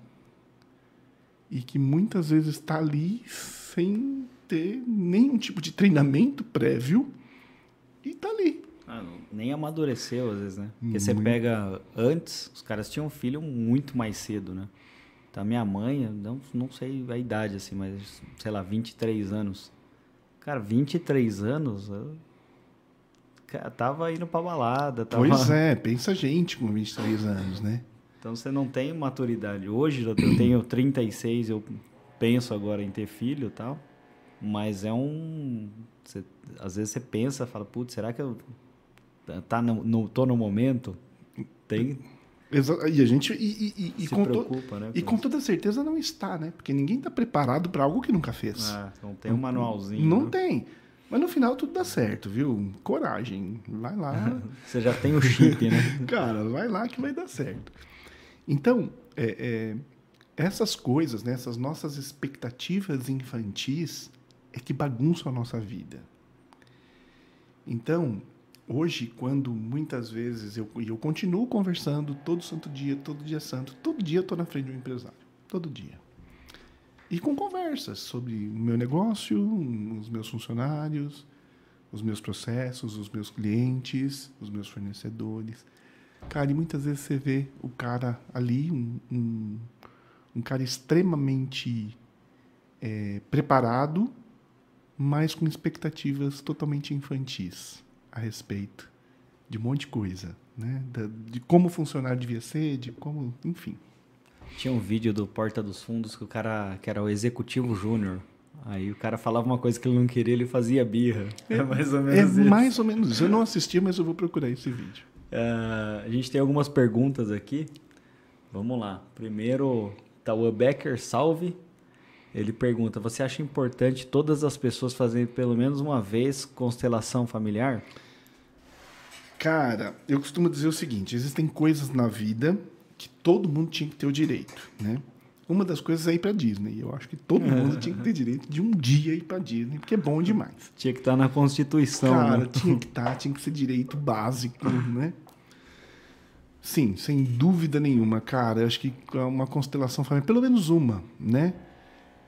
Speaker 2: e que muitas vezes está ali sem ter nenhum tipo de treinamento prévio e está ali.
Speaker 1: Ah, nem amadureceu às vezes, né? Porque você pega antes, os caras tinham filho muito mais cedo, né? Então, minha mãe, não, não sei a idade assim, mas sei lá, 23 anos. Cara, 23 anos, eu tava indo pra balada. Tava...
Speaker 2: Pois é, pensa a gente com 23 anos, né?
Speaker 1: Então você não tem maturidade. Hoje eu tenho 36, eu penso agora em ter filho e tal. Mas é um. Você, às vezes você pensa, fala, putz, será que eu tá no, no, tô no momento? Tem.
Speaker 2: E a gente. E, e, e,
Speaker 1: Se
Speaker 2: com,
Speaker 1: preocupa, né,
Speaker 2: e
Speaker 1: com
Speaker 2: toda certeza não está, né? Porque ninguém está preparado para algo que nunca fez.
Speaker 1: Ah, não tem um manualzinho.
Speaker 2: Não
Speaker 1: né?
Speaker 2: tem. Mas no final tudo dá certo, viu? Coragem. Vai lá.
Speaker 1: Você já tem o chip, né?
Speaker 2: Cara, vai lá que vai dar certo. Então, é, é, essas coisas, né, essas nossas expectativas infantis é que bagunçam a nossa vida. Então, hoje, quando muitas vezes eu, eu continuo conversando todo santo dia, todo dia santo, todo dia eu estou na frente de um empresário. Todo dia. E com conversas sobre o meu negócio, os meus funcionários, os meus processos, os meus clientes, os meus fornecedores. Cara, e muitas vezes você vê o cara ali, um, um, um cara extremamente é, preparado, mas com expectativas totalmente infantis a respeito de um monte de coisa, né? De como funcionar devia ser, de como, enfim.
Speaker 1: Tinha um vídeo do Porta dos Fundos que o cara, que era o executivo júnior. Aí o cara falava uma coisa que ele não queria, ele fazia birra. É, mais ou
Speaker 2: É
Speaker 1: menos isso.
Speaker 2: mais ou menos isso. Eu não assisti, mas eu vou procurar esse vídeo.
Speaker 1: Ah, a gente tem algumas perguntas aqui. Vamos lá. Primeiro, Tauan Becker, salve. Ele pergunta: Você acha importante todas as pessoas fazerem pelo menos uma vez constelação familiar?
Speaker 2: Cara, eu costumo dizer o seguinte: existem coisas na vida que todo mundo tinha que ter o direito, né? Uma das coisas é ir para Disney. Eu acho que todo mundo tinha que ter direito de um dia ir para Disney, porque é bom demais.
Speaker 1: Tinha que estar na Constituição.
Speaker 2: Cara,
Speaker 1: né?
Speaker 2: tinha que estar, tinha que ser direito básico, né? Sim, sem dúvida nenhuma, cara. Eu acho que uma constelação familiar, pelo menos uma, né?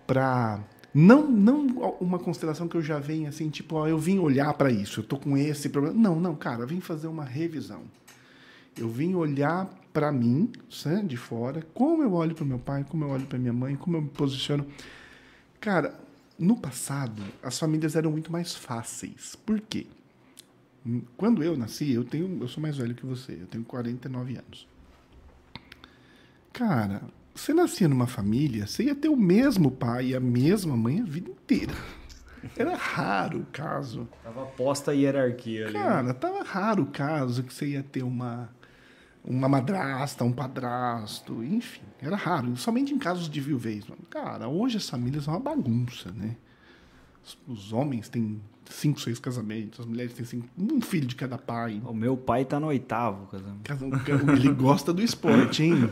Speaker 2: Pra não não uma constelação que eu já venho assim, tipo, ó, eu vim olhar para isso, eu tô com esse problema. Não, não, cara, eu vim fazer uma revisão. Eu vim olhar para mim, né, de fora, como eu olho para meu pai, como eu olho para minha mãe, como eu me posiciono. Cara, no passado, as famílias eram muito mais fáceis. Por quê? Quando eu nasci, eu tenho, eu sou mais velho que você, eu tenho 49 anos. Cara, você nascia numa família, você ia ter o mesmo pai e a mesma mãe a vida inteira. Era raro o caso.
Speaker 1: Tava posta a hierarquia ali. né?
Speaker 2: Cara, tava raro o caso que você ia ter uma uma madrasta, um padrasto, enfim, era raro, somente em casos de viuvez. Cara, hoje as famílias são uma bagunça, né? Os, homens têm cinco, seis casamentos, as mulheres têm cinco, um filho de cada pai.
Speaker 1: O meu pai tá no oitavo casamento.
Speaker 2: Casa- Ele gosta do esporte, hein?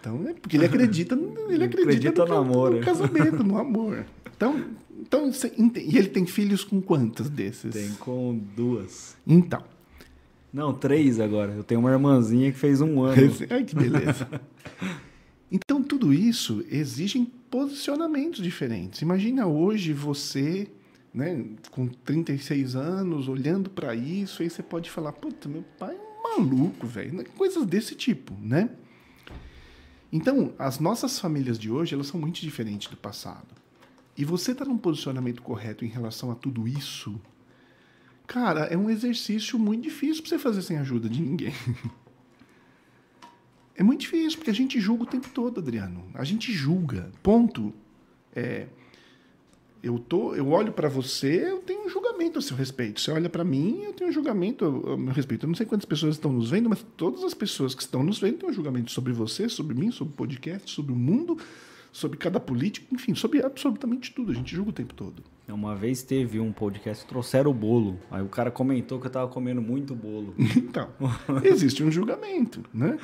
Speaker 2: Então, é porque ele acredita, no- ele acredita,
Speaker 1: Acredita no
Speaker 2: ca-
Speaker 1: amor,
Speaker 2: no
Speaker 1: é.
Speaker 2: casamento, no amor. Então, então e ele tem filhos com quantos desses?
Speaker 1: Tem com duas.
Speaker 2: Então,
Speaker 1: Não, três agora. Eu tenho uma irmãzinha que fez um ano.
Speaker 2: Ai, que beleza. Então, tudo isso exige posicionamentos diferentes. Imagina hoje você, né, com 36 anos, olhando para isso, aí você pode falar, puta, meu pai é um maluco, velho. Coisas desse tipo, né? Então, as nossas famílias de hoje, elas são muito diferentes do passado. E você tá num posicionamento correto em relação a tudo isso, cara, é um exercício muito difícil para você fazer sem ajuda de ninguém. É muito difícil, porque a gente julga o tempo todo, Adriano. A gente julga. Ponto. É, eu, tô, eu olho para você, eu tenho um julgamento a seu respeito. Você olha para mim, eu tenho um julgamento ao ao meu respeito. Eu não sei quantas pessoas estão nos vendo, mas todas as pessoas que estão nos vendo têm um julgamento sobre você, sobre mim, sobre o podcast, sobre o mundo, sobre cada político, enfim, sobre absolutamente tudo. A gente julga o tempo todo.
Speaker 1: Uma vez teve um podcast, trouxeram o bolo. Aí o cara comentou que eu tava comendo muito bolo.
Speaker 2: Então, existe um julgamento, né?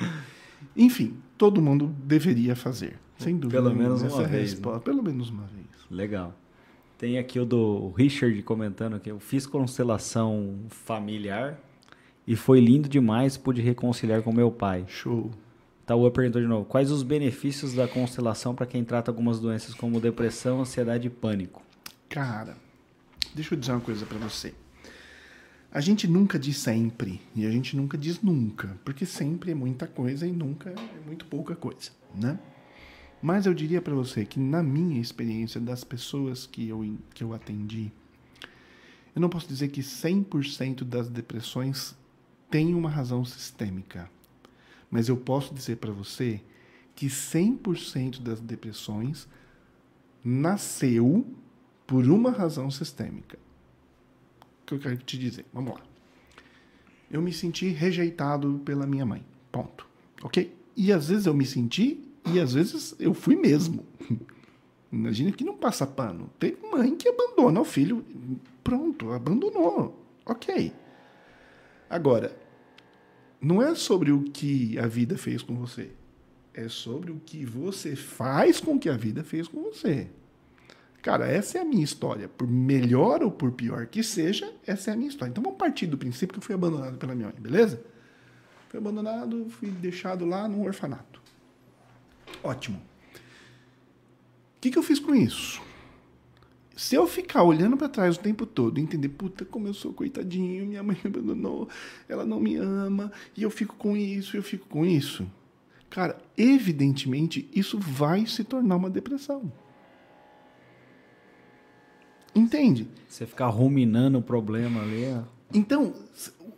Speaker 2: Enfim, todo mundo deveria fazer, sem dúvida.
Speaker 1: Pelo menos uma
Speaker 2: Essa é
Speaker 1: vez, né?
Speaker 2: resposta. Pelo menos uma vez.
Speaker 1: Legal. Tem aqui o do Richard comentando que eu fiz constelação familiar e foi lindo demais, pude reconciliar com meu pai.
Speaker 2: Show.
Speaker 1: Taua perguntou de novo: quais os benefícios da constelação para quem trata algumas doenças como depressão, ansiedade e pânico?
Speaker 2: Cara, deixa eu dizer uma coisa para você. A gente nunca diz sempre e a gente nunca diz nunca, porque sempre é muita coisa e nunca é muito pouca coisa, né? Mas eu diria para você que na minha experiência das pessoas que eu, que eu atendi, eu não posso dizer que 100% das depressões têm uma razão sistêmica. Mas eu posso dizer para você que 100% das depressões nasceu por uma razão sistêmica. Que eu quero te dizer? Vamos lá. Eu me senti rejeitado pela minha mãe. Ponto. Ok? E às vezes eu me senti e às vezes eu fui mesmo. Imagina que não passa pano. Tem mãe que abandona o filho. Pronto, abandonou. Ok. Agora, não é sobre o que a vida fez com você. É sobre o que você faz com que a vida fez com você. Cara, essa é a minha história. Por melhor ou por pior que seja, essa é a minha história. Então vamos partir do princípio que eu fui abandonado pela minha mãe, beleza? Fui abandonado, fui deixado lá no orfanato. Ótimo. O que, que eu fiz com isso? Se eu ficar olhando para trás o tempo todo entender, puta, como eu sou coitadinho, minha mãe me abandonou, ela não me ama, e eu fico com isso, eu fico com isso. Cara, evidentemente, isso vai se tornar uma depressão. Entende?
Speaker 1: Você ficar ruminando o problema ali. Ó.
Speaker 2: Então,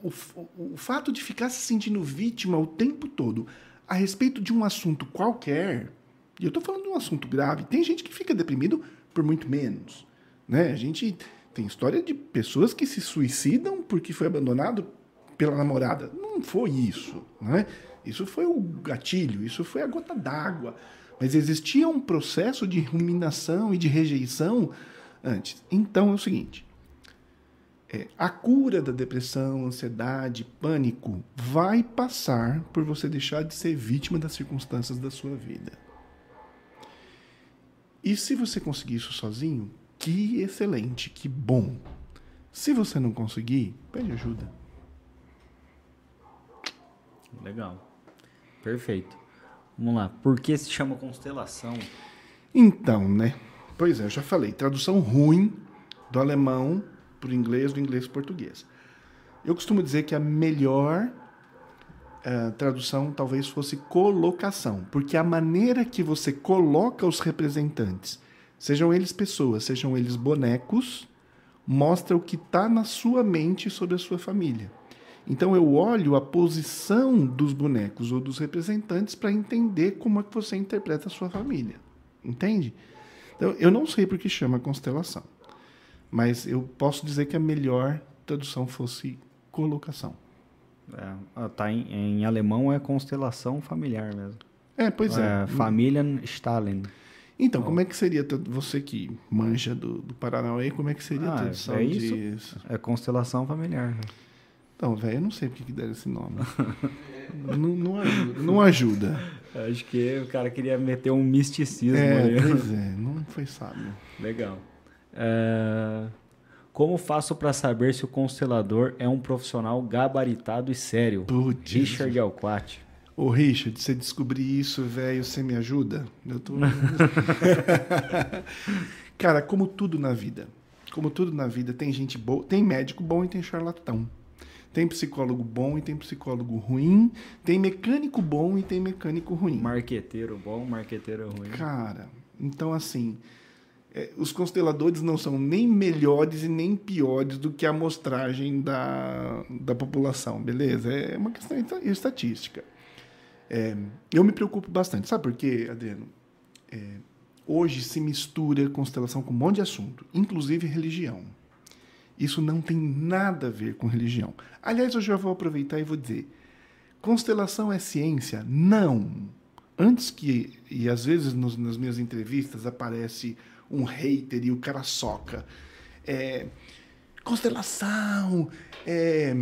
Speaker 2: o, o, o fato de ficar se sentindo vítima o tempo todo a respeito de um assunto qualquer, e eu estou falando de um assunto grave, tem gente que fica deprimido por muito menos. Né? A gente tem história de pessoas que se suicidam porque foi abandonado pela namorada. Não foi isso. Né? Isso foi o gatilho, isso foi a gota d'água. Mas existia um processo de ruminação e de rejeição antes. Então é o seguinte: é, a cura da depressão, ansiedade, pânico vai passar por você deixar de ser vítima das circunstâncias da sua vida. E se você conseguir isso sozinho, que excelente, que bom. Se você não conseguir, pede ajuda.
Speaker 1: Legal. Perfeito. Vamos lá. Por que se chama constelação?
Speaker 2: Então, né? Pois é, eu já falei. Tradução ruim do alemão para o inglês, do inglês para o português. Eu costumo dizer que a melhor uh, tradução talvez fosse colocação, porque a maneira que você coloca os representantes, sejam eles pessoas, sejam eles bonecos, mostra o que está na sua mente sobre a sua família. Então eu olho a posição dos bonecos ou dos representantes para entender como é que você interpreta a sua família. Entende? Então, eu não sei por que chama constelação, mas eu posso dizer que a melhor tradução fosse colocação.
Speaker 1: É, ah, tá em, em alemão é constelação familiar mesmo.
Speaker 2: É, pois é. é
Speaker 1: Familienstallen.
Speaker 2: Então, como é que seria, você que manja do, do Paranauê, como é que seria ah, a tradução
Speaker 1: é isso,
Speaker 2: disso?
Speaker 1: É constelação familiar. Né?
Speaker 2: Então, velho, eu não sei por que deram esse nome. não, não, ajuda, não ajuda.
Speaker 1: Acho que o cara queria meter um misticismo
Speaker 2: é,
Speaker 1: ali.
Speaker 2: Pois é, foi sábio.
Speaker 1: Legal. É... Como faço para saber se o constelador é um profissional gabaritado e sério?
Speaker 2: Putz.
Speaker 1: Richard Alquati.
Speaker 2: Ô, Richard, você descobrir isso, velho, você me ajuda? Eu tô... Cara, como tudo na vida. Como tudo na vida, tem gente boa, tem médico bom e tem charlatão. Tem psicólogo bom e tem psicólogo ruim. Tem mecânico bom e tem mecânico ruim.
Speaker 1: Marqueteiro bom, marqueteiro ruim.
Speaker 2: Cara, então assim, é, os consteladores não são nem melhores e nem piores do que a amostragem da, da população, beleza? É uma questão estatística. É, eu me preocupo bastante. Sabe por quê, Adriano? É, hoje se mistura constelação com um monte de assunto, inclusive religião. Isso não tem nada a ver com religião. Aliás, eu já vou aproveitar e vou dizer: constelação é ciência? Não. Antes que, e às vezes nos, nas minhas entrevistas aparece um hater e o cara soca. É, constelação, é,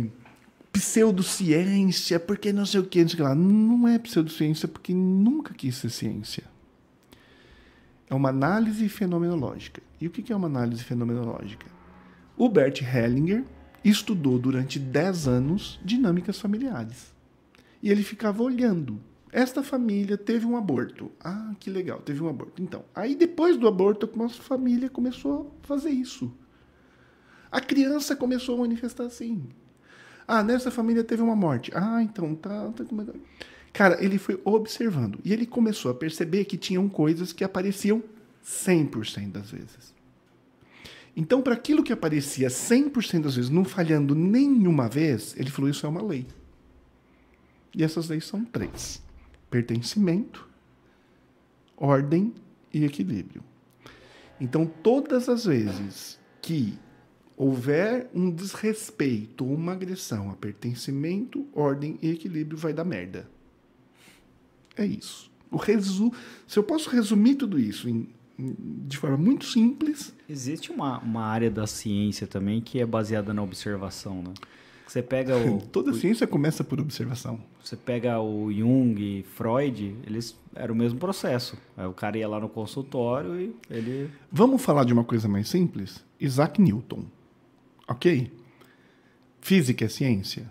Speaker 2: pseudociência, porque não sei o que, não. Não é pseudociência porque nunca quis ser ciência. É uma análise fenomenológica. E o que é uma análise fenomenológica? O Bert Hellinger estudou durante 10 anos dinâmicas familiares. E ele ficava olhando. Esta família teve um aborto. Ah, que legal, teve um aborto. Então, aí depois do aborto, a nossa família começou a fazer isso. A criança começou a manifestar assim. Ah, nessa família teve uma morte. Ah, então tá. tá Cara, ele foi observando e ele começou a perceber que tinham coisas que apareciam 100% das vezes. Então, para aquilo que aparecia 100% das vezes, não falhando nenhuma vez, ele falou: Isso é uma lei. E essas leis são três: pertencimento, ordem e equilíbrio. Então, todas as vezes que houver um desrespeito uma agressão a pertencimento, ordem e equilíbrio, vai dar merda. É isso. O resu... Se eu posso resumir tudo isso em, de forma muito simples.
Speaker 1: Existe uma, uma área da ciência também que é baseada na observação, né? Você pega o.
Speaker 2: Toda
Speaker 1: o,
Speaker 2: ciência começa por observação.
Speaker 1: Você pega o Jung e Freud, eles era o mesmo processo. Aí o cara ia lá no consultório e ele.
Speaker 2: Vamos falar de uma coisa mais simples? Isaac Newton. Ok? Física é ciência?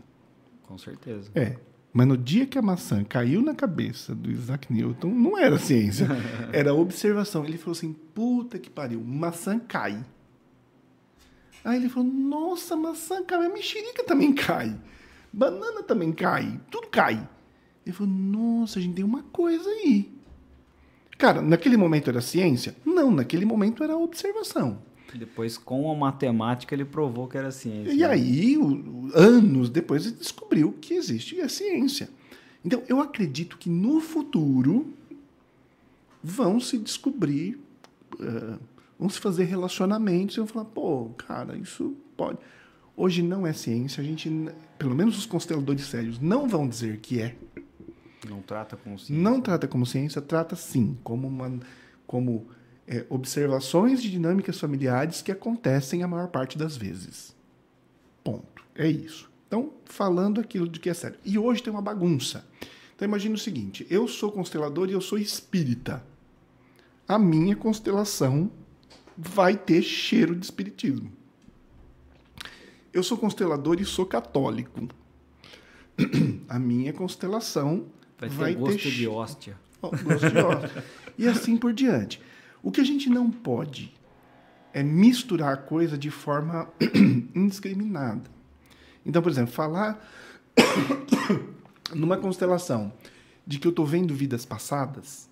Speaker 1: Com certeza.
Speaker 2: É. Mas no dia que a maçã caiu na cabeça do Isaac Newton, não era ciência, era observação. Ele falou assim: puta que pariu, maçã cai. Aí ele falou: nossa, maçã cai, a mexerica também cai, banana também cai, tudo cai. Ele falou: nossa, a gente tem uma coisa aí. Cara, naquele momento era ciência? Não, naquele momento era observação.
Speaker 1: Depois, com a matemática, ele provou que era ciência.
Speaker 2: E aí, o, anos depois, ele descobriu que existe a ciência. Então, eu acredito que no futuro vão se descobrir, uh, vão se fazer relacionamentos e vão falar, pô, cara, isso pode. Hoje não é ciência, a gente, pelo menos os consteladores sérios, não vão dizer que é.
Speaker 1: Não trata como ciência.
Speaker 2: Não trata como ciência, trata sim como uma. Como é, observações de dinâmicas familiares que acontecem a maior parte das vezes. Ponto. É isso. Então, falando aquilo de que é sério. E hoje tem uma bagunça. Então, imagine o seguinte: eu sou constelador e eu sou espírita. A minha constelação vai ter cheiro de espiritismo. Eu sou constelador e sou católico. A minha constelação vai ter, vai
Speaker 1: gosto
Speaker 2: ter
Speaker 1: de hóstia.
Speaker 2: Gosto de hóstia. e assim por diante. O que a gente não pode é misturar a coisa de forma indiscriminada. Então, por exemplo, falar numa constelação de que eu estou vendo vidas passadas,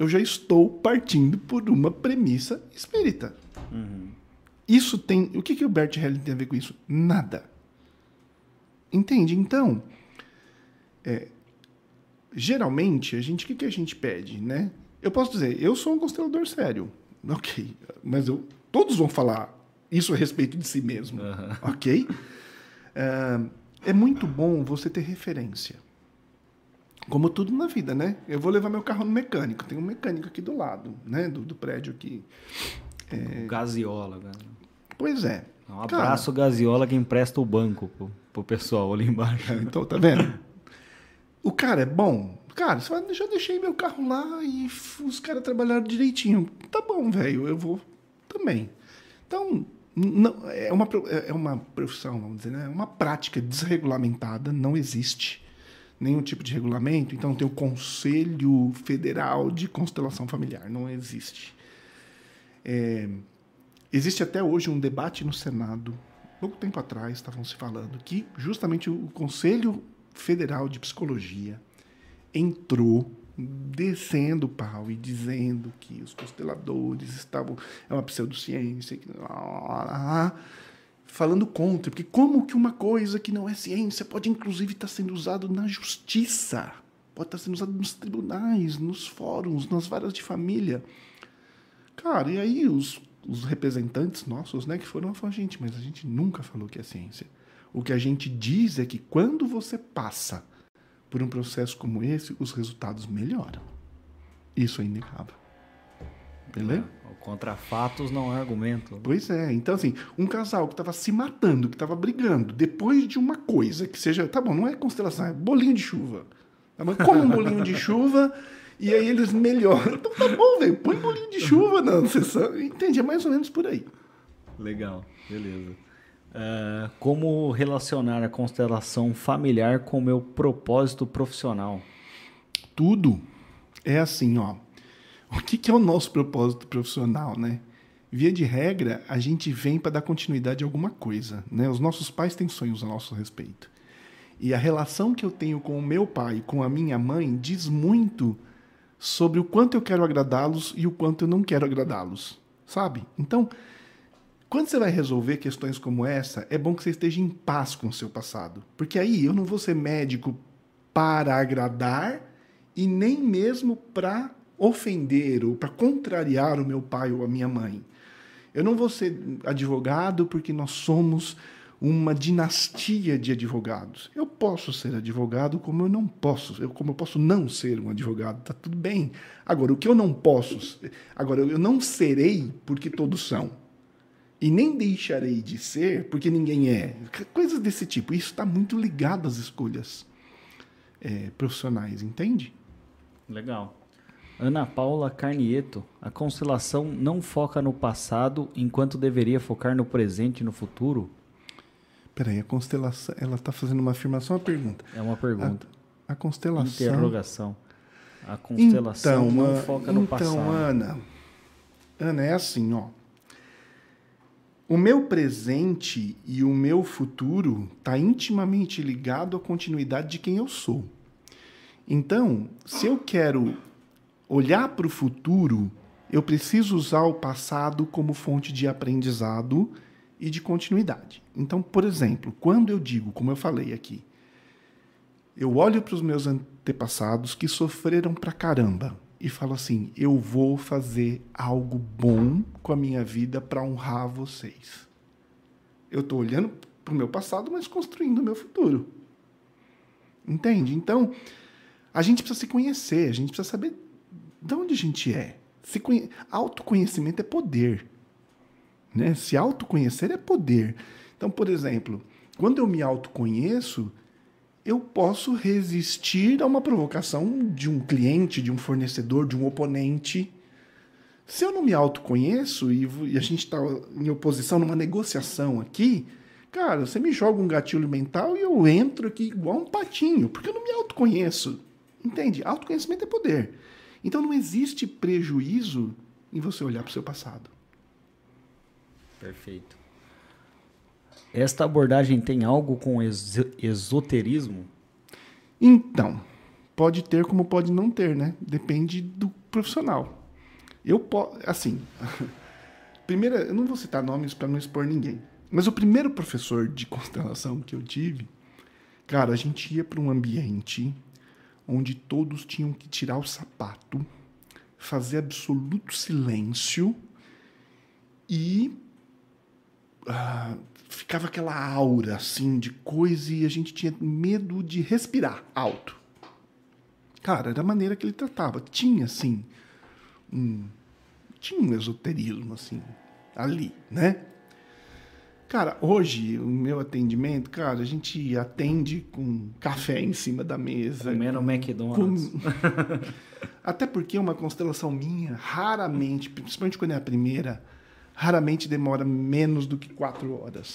Speaker 2: eu já estou partindo por uma premissa espírita. Uhum. Isso tem. O que, que o Bert Helling tem a ver com isso? Nada. Entende? Então, é, geralmente, a gente, o que, que a gente pede, né? Eu posso dizer, eu sou um constelador sério. Ok. Mas eu, todos vão falar isso a respeito de si mesmo. Uhum. Ok? É, é muito bom você ter referência. Como tudo na vida, né? Eu vou levar meu carro no mecânico. Tem um mecânico aqui do lado, né? Do, do prédio aqui.
Speaker 1: É... Gaziola, cara.
Speaker 2: Pois é.
Speaker 1: Um abraço, Cara, Gaziola, que empresta o banco pro, pro pessoal ali embaixo.
Speaker 2: Então, tá vendo? O cara é bom, Cara, vai, já deixei meu carro lá e os caras trabalharam direitinho. Tá bom, velho, eu vou também. Então, não, é, uma, é uma profissão, vamos dizer, né? É uma prática desregulamentada, não existe nenhum tipo de regulamento. Então, tem o Conselho Federal de Constelação Familiar, não existe. É, existe até hoje um debate no Senado, pouco tempo atrás estavam se falando, que justamente o Conselho Federal de Psicologia entrou descendo o pau e dizendo que os consteladores estavam é uma pseudociência que, falando contra porque como que uma coisa que não é ciência pode inclusive estar sendo usado na justiça pode estar sendo usado nos tribunais nos fóruns nas varas de família cara e aí os, os representantes nossos né que foram falar gente mas a gente nunca falou que é ciência o que a gente diz é que quando você passa por um processo como esse, os resultados melhoram. Isso é inegável. Beleza?
Speaker 1: Contra fatos não é argumento.
Speaker 2: Pois é. Então, assim, um casal que estava se matando, que estava brigando, depois de uma coisa que seja. Tá bom, não é constelação, é bolinho de chuva. Tá Como um bolinho de chuva E aí eles melhoram. Então tá bom, velho. Põe bolinho de chuva na sessão. Entende? É mais ou menos por aí.
Speaker 1: Legal, beleza. Uh, como relacionar a constelação familiar com o meu propósito profissional?
Speaker 2: Tudo é assim, ó. O que, que é o nosso propósito profissional, né? Via de regra, a gente vem para dar continuidade a alguma coisa, né? Os nossos pais têm sonhos a nosso respeito. E a relação que eu tenho com o meu pai, com a minha mãe, diz muito sobre o quanto eu quero agradá-los e o quanto eu não quero agradá-los, sabe? Então, quando você vai resolver questões como essa, é bom que você esteja em paz com o seu passado. Porque aí eu não vou ser médico para agradar e nem mesmo para ofender ou para contrariar o meu pai ou a minha mãe. Eu não vou ser advogado porque nós somos uma dinastia de advogados. Eu posso ser advogado como eu não posso, eu, como eu posso não ser um advogado, tá tudo bem. Agora, o que eu não posso, agora eu não serei porque todos são. E nem deixarei de ser porque ninguém é. Coisas desse tipo. Isso está muito ligado às escolhas é, profissionais, entende?
Speaker 1: Legal. Ana Paula Carnieto, a constelação não foca no passado enquanto deveria focar no presente e no futuro?
Speaker 2: Peraí, a constelação, ela está fazendo uma afirmação ou uma pergunta?
Speaker 1: É uma pergunta.
Speaker 2: A, a constelação.
Speaker 1: Interrogação. A constelação então, não foca no
Speaker 2: então,
Speaker 1: passado.
Speaker 2: Então, Ana, Ana, é assim, ó. O meu presente e o meu futuro está intimamente ligado à continuidade de quem eu sou. Então, se eu quero olhar para o futuro, eu preciso usar o passado como fonte de aprendizado e de continuidade. Então, por exemplo, quando eu digo, como eu falei aqui, eu olho para os meus antepassados que sofreram pra caramba e falo assim: eu vou fazer algo bom com a minha vida para honrar vocês. Eu estou olhando para o meu passado, mas construindo o meu futuro. Entende? Então, a gente precisa se conhecer, a gente precisa saber de onde a gente é. Se conhe... Autoconhecimento é poder. Né? Se autoconhecer é poder. Então, por exemplo, quando eu me autoconheço, eu posso resistir a uma provocação de um cliente, de um fornecedor, de um oponente. Se eu não me autoconheço e, e a gente está em oposição numa negociação aqui, cara, você me joga um gatilho mental e eu entro aqui igual um patinho, porque eu não me autoconheço. Entende? Autoconhecimento é poder. Então não existe prejuízo em você olhar para o seu passado.
Speaker 1: Perfeito. Esta abordagem tem algo com ex esoterismo?
Speaker 2: Então, pode ter como pode não ter, né? Depende do profissional. Eu posso, assim, primeiro, eu não vou citar nomes para não expor ninguém. Mas o primeiro professor de constelação que eu tive, cara, a gente ia para um ambiente onde todos tinham que tirar o sapato, fazer absoluto silêncio e ah, ficava aquela aura assim de coisa e a gente tinha medo de respirar alto. Cara, era a maneira que ele tratava. Tinha assim um tinha um esoterismo assim ali, né? Cara, hoje o meu atendimento, cara, a gente atende com café em cima da mesa.
Speaker 1: Comendo com, McDonald's. Com...
Speaker 2: Até porque uma constelação minha, raramente, principalmente quando é a primeira, raramente demora menos do que quatro horas,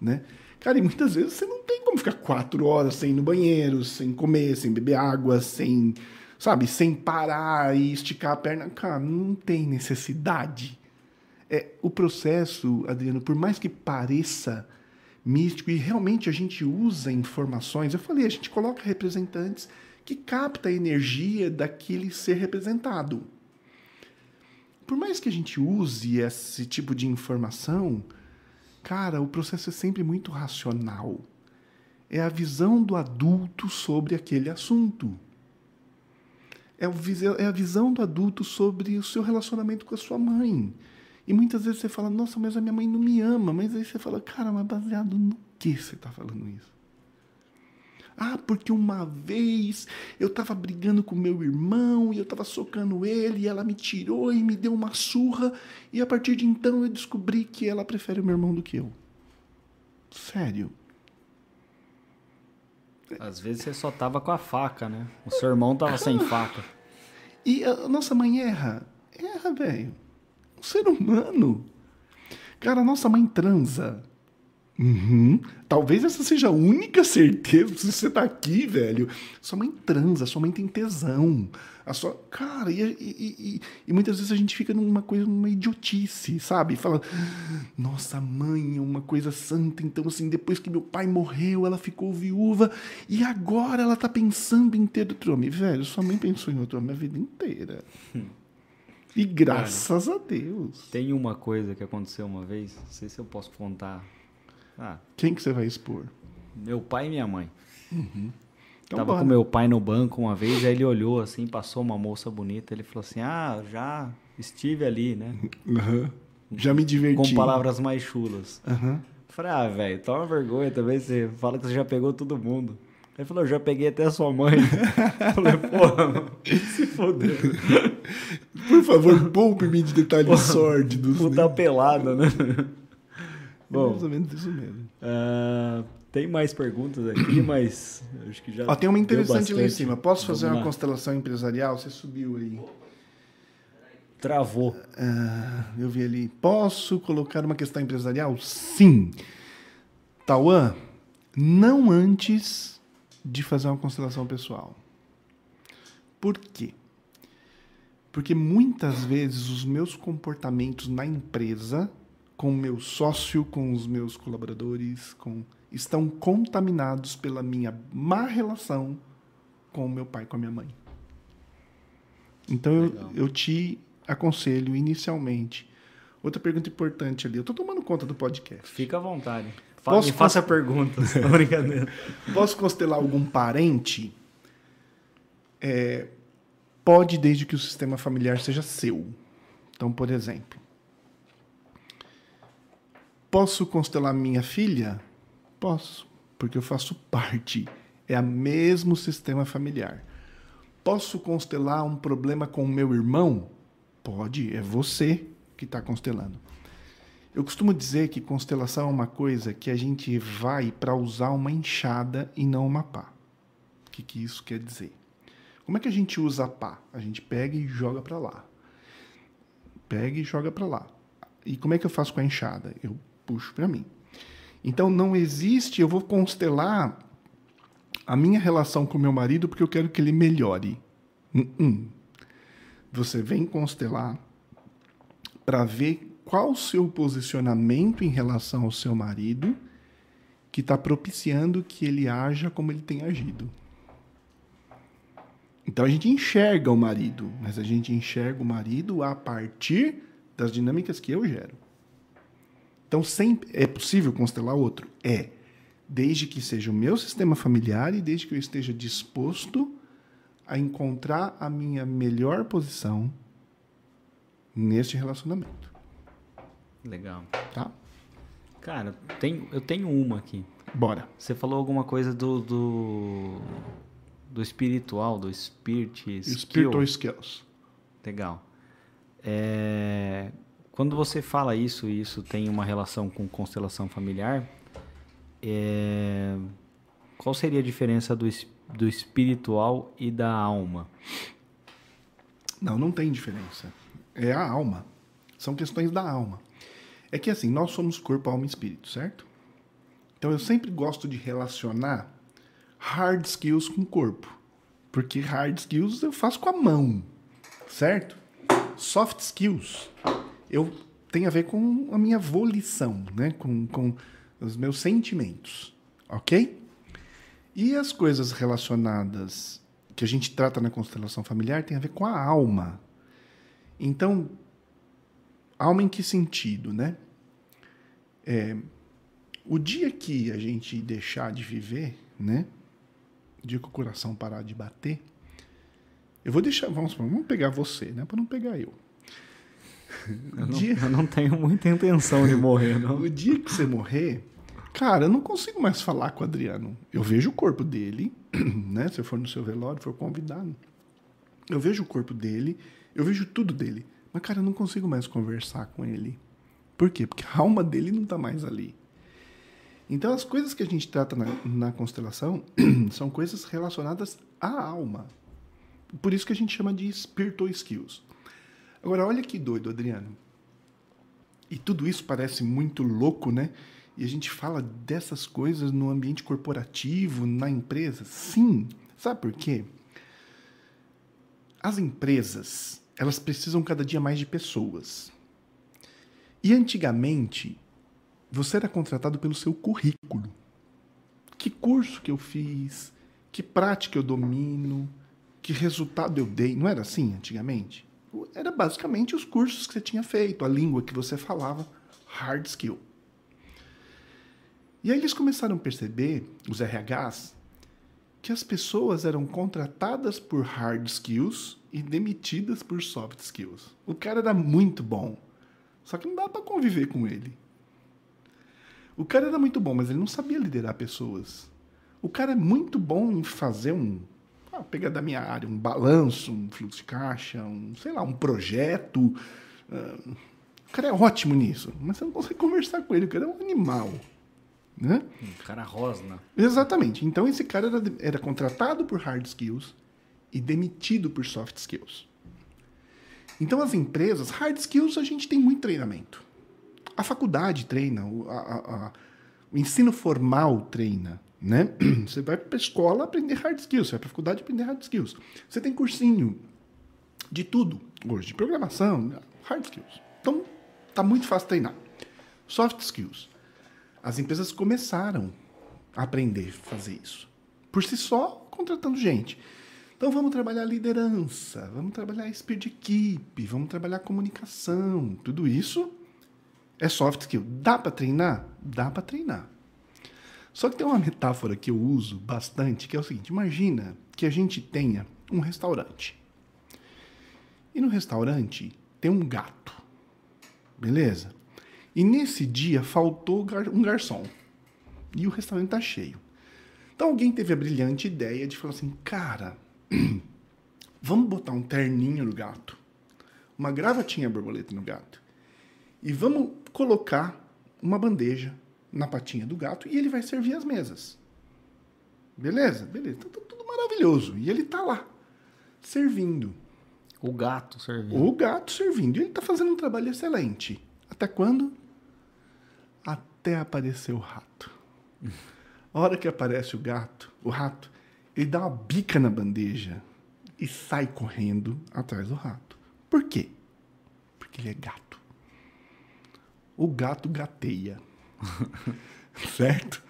Speaker 2: né? Cara, e muitas vezes você não tem como ficar quatro horas sem ir no banheiro, sem comer, sem beber água, sem, sabe, sem parar e esticar a perna. Cara, não tem necessidade é, o processo, Adriano, por mais que pareça místico e realmente a gente usa informações, eu falei, a gente coloca representantes que capta a energia daquele ser representado. Por mais que a gente use esse tipo de informação, cara, o processo é sempre muito racional. É a visão do adulto sobre aquele assunto. É, é a visão do adulto sobre o seu relacionamento com a sua mãe e muitas vezes você fala, nossa, mas a minha mãe não me ama. Mas aí você fala, cara, mas baseado no que você está falando isso? Ah, porque uma vez eu estava brigando com meu irmão e eu estava socando ele e ela me tirou e me deu uma surra e a partir de então eu descobri que ela prefere o meu irmão do que eu. Sério.
Speaker 1: Às vezes você só tava com a faca, né? O seu irmão tava sem faca.
Speaker 2: E a nossa mãe erra. Erra, velho. Um ser humano. Cara, nossa mãe transa. Uhum. Talvez essa seja a única certeza. Se você tá aqui, velho, sua mãe transa, sua mãe tem tesão. A sua... Cara, e, e, e, e muitas vezes a gente fica numa coisa, numa idiotice, sabe? Fala, nossa mãe é uma coisa santa, então assim, depois que meu pai morreu, ela ficou viúva e agora ela tá pensando em ter outro homem. Velho, sua mãe pensou em outro homem a vida inteira. E graças a Deus.
Speaker 1: Tem uma coisa que aconteceu uma vez, não sei se eu posso contar.
Speaker 2: Ah, Quem que você vai expor?
Speaker 1: Meu pai e minha mãe.
Speaker 2: Uhum. Então
Speaker 1: Tava
Speaker 2: bora.
Speaker 1: com meu pai no banco uma vez, aí ele olhou assim, passou uma moça bonita, ele falou assim: Ah, já estive ali, né?
Speaker 2: Uhum. Já me diverti.
Speaker 1: Com palavras mais chulas.
Speaker 2: Uhum.
Speaker 1: Falei, ah, velho, toma vergonha também, você fala que você já pegou todo mundo. Ele falou, eu já peguei até a sua mãe. Eu Falei, porra, mano, se fodeu.
Speaker 2: Por favor, poupe-me de detalhes sórdidos.
Speaker 1: Puta
Speaker 2: né?
Speaker 1: pelada, né?
Speaker 2: É
Speaker 1: Bom,
Speaker 2: mais ou menos isso mesmo.
Speaker 1: ah, tem mais perguntas aqui, mas acho que já.
Speaker 2: Ó, tem uma interessante lá em cima. Posso fazer uma
Speaker 1: lá.
Speaker 2: constelação empresarial? Você subiu aí.
Speaker 1: Travou.
Speaker 2: Ah, eu vi ali. Posso colocar uma questão empresarial? Sim. Tauan, não antes de fazer uma constelação pessoal. Por quê? Porque muitas vezes os meus comportamentos na empresa, com o meu sócio, com os meus colaboradores, com, estão contaminados pela minha má relação com o meu pai e com a minha mãe. Então eu, eu te aconselho inicialmente. Outra pergunta importante ali. Eu estou tomando conta do podcast.
Speaker 1: Fica à vontade.
Speaker 2: Posso
Speaker 1: faça perguntas. Não, brincadeira.
Speaker 2: Posso constelar algum parente? É, pode, desde que o sistema familiar seja seu. Então, por exemplo, posso constelar minha filha? Posso, porque eu faço parte. É o mesmo sistema familiar. Posso constelar um problema com o meu irmão? Pode, é você que está constelando. Eu costumo dizer que constelação é uma coisa que a gente vai para usar uma enxada e não uma pá. O que, que isso quer dizer? Como é que a gente usa a pá? A gente pega e joga para lá. Pega e joga para lá. E como é que eu faço com a enxada? Eu puxo para mim. Então não existe, eu vou constelar a minha relação com meu marido porque eu quero que ele melhore. Uh-uh. Você vem constelar para ver qual o seu posicionamento em relação ao seu marido que está propiciando que ele haja como ele tem agido. Então a gente enxerga o marido, mas a gente enxerga o marido a partir das dinâmicas que eu gero. Então sempre é possível constelar outro? É, desde que seja o meu sistema familiar e desde que eu esteja disposto a encontrar a minha melhor posição neste relacionamento,
Speaker 1: Legal.
Speaker 2: tá?
Speaker 1: Cara, tem, eu tenho uma aqui.
Speaker 2: Bora.
Speaker 1: Você falou alguma coisa do, do, do espiritual, do spirit skill.
Speaker 2: Spiritual skills.
Speaker 1: Legal. É, quando você fala isso e isso tem uma relação com constelação familiar, é, qual seria a diferença do, do espiritual e da alma?
Speaker 2: Não, não tem diferença. É a alma. São questões da alma. É que assim, nós somos corpo, alma e espírito, certo? Então eu sempre gosto de relacionar hard skills com corpo. Porque hard skills eu faço com a mão, certo? Soft skills eu tem a ver com a minha volição, né? com, com os meus sentimentos, ok? E as coisas relacionadas que a gente trata na constelação familiar tem a ver com a alma. Então, alma em que sentido, né? É, o dia que a gente deixar de viver, né? O dia que o coração parar de bater, eu vou deixar, vamos, vamos pegar você, né? Para não pegar eu.
Speaker 1: Eu não,
Speaker 2: dia-
Speaker 1: eu não tenho muita intenção de morrer, não.
Speaker 2: O dia que você morrer, cara, eu não consigo mais falar com o Adriano. Eu vejo o corpo dele, né? Se eu for no seu velório, for convidado, eu vejo o corpo dele, eu vejo tudo dele. Mas, cara, eu não consigo mais conversar com ele. Por quê? Porque a alma dele não está mais ali. Então, as coisas que a gente trata na, na constelação são coisas relacionadas à alma. Por isso que a gente chama de spiritual skills. Agora, olha que doido, Adriano. E tudo isso parece muito louco, né? E a gente fala dessas coisas no ambiente corporativo, na empresa. Sim. Sabe por quê? As empresas, elas precisam cada dia mais de pessoas. E antigamente, você era contratado pelo seu currículo. Que curso que eu fiz? Que prática eu domino? Que resultado eu dei? Não era assim antigamente? Era basicamente os cursos que você tinha feito, a língua que você falava, hard skill. E aí eles começaram a perceber, os RHs, que as pessoas eram contratadas por hard skills e demitidas por soft skills. O cara era muito bom, só que não dá para conviver com ele. O cara era muito bom, mas ele não sabia liderar pessoas. O cara é muito bom em fazer um, ah, pegar da minha área, um balanço, um fluxo de caixa, um, sei lá, um projeto. Uh, o cara é ótimo nisso, mas você não consegue conversar com ele, o cara é um animal. Né?
Speaker 1: Um cara rosna.
Speaker 2: Exatamente. Então esse cara era, era contratado por hard skills e demitido por soft skills. Então as empresas, hard skills a gente tem muito treinamento. A faculdade treina, a, a, a, o ensino formal treina. Né? Você vai para a escola aprender hard skills, você vai para a faculdade aprender hard skills. Você tem cursinho de tudo hoje, de programação, hard skills. Então, tá muito fácil treinar. Soft skills. As empresas começaram a aprender a fazer isso. Por si só, contratando gente. Então vamos trabalhar liderança, vamos trabalhar de equipe, vamos trabalhar comunicação. Tudo isso é soft skill. Dá para treinar? Dá para treinar. Só que tem uma metáfora que eu uso bastante, que é o seguinte: imagina que a gente tenha um restaurante. E no restaurante tem um gato. Beleza? E nesse dia faltou um garçom. E o restaurante está cheio. Então alguém teve a brilhante ideia de falar assim: cara, vamos botar um terninho no gato, uma gravatinha borboleta no gato, e vamos colocar uma bandeja na patinha do gato e ele vai servir as mesas. Beleza? Beleza. Então, tá tudo maravilhoso. E ele tá lá, servindo.
Speaker 1: O gato servindo.
Speaker 2: O gato servindo. E ele tá fazendo um trabalho excelente. Até quando? até aparecer o rato. A hora que aparece o gato, o rato, ele dá uma bica na bandeja e sai correndo atrás do rato. Por quê? Porque ele é gato. O gato gateia. certo?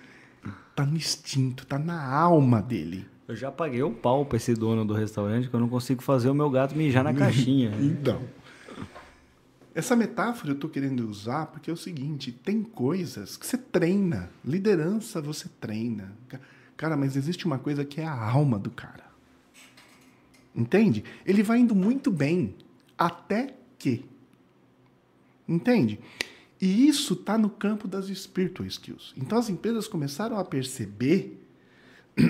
Speaker 2: Tá no instinto, tá na alma dele.
Speaker 1: Eu já paguei o pau pra esse dono do restaurante que eu não consigo fazer o meu gato mijar na caixinha.
Speaker 2: então. Essa metáfora eu estou querendo usar porque é o seguinte: tem coisas que você treina. Liderança você treina. Cara, mas existe uma coisa que é a alma do cara. Entende? Ele vai indo muito bem até que. Entende? E isso está no campo das spiritual skills. Então as empresas começaram a perceber.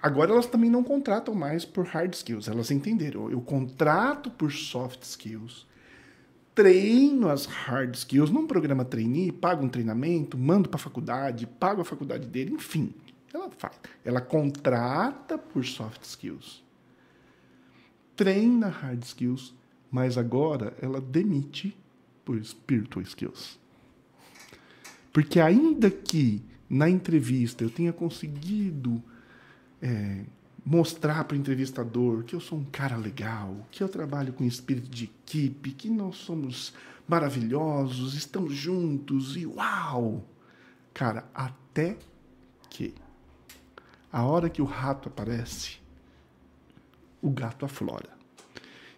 Speaker 2: Agora elas também não contratam mais por hard skills. Elas entenderam. Eu contrato por soft skills treino as hard skills num programa trainee, pago um treinamento, mando para a faculdade, pago a faculdade dele, enfim. Ela faz. Ela contrata por soft skills. Treina hard skills, mas agora ela demite por spiritual skills. Porque ainda que na entrevista eu tenha conseguido é, mostrar para o entrevistador que eu sou um cara legal, que eu trabalho com espírito de equipe, que nós somos maravilhosos, estamos juntos e uau! Cara, até que a hora que o rato aparece, o gato aflora.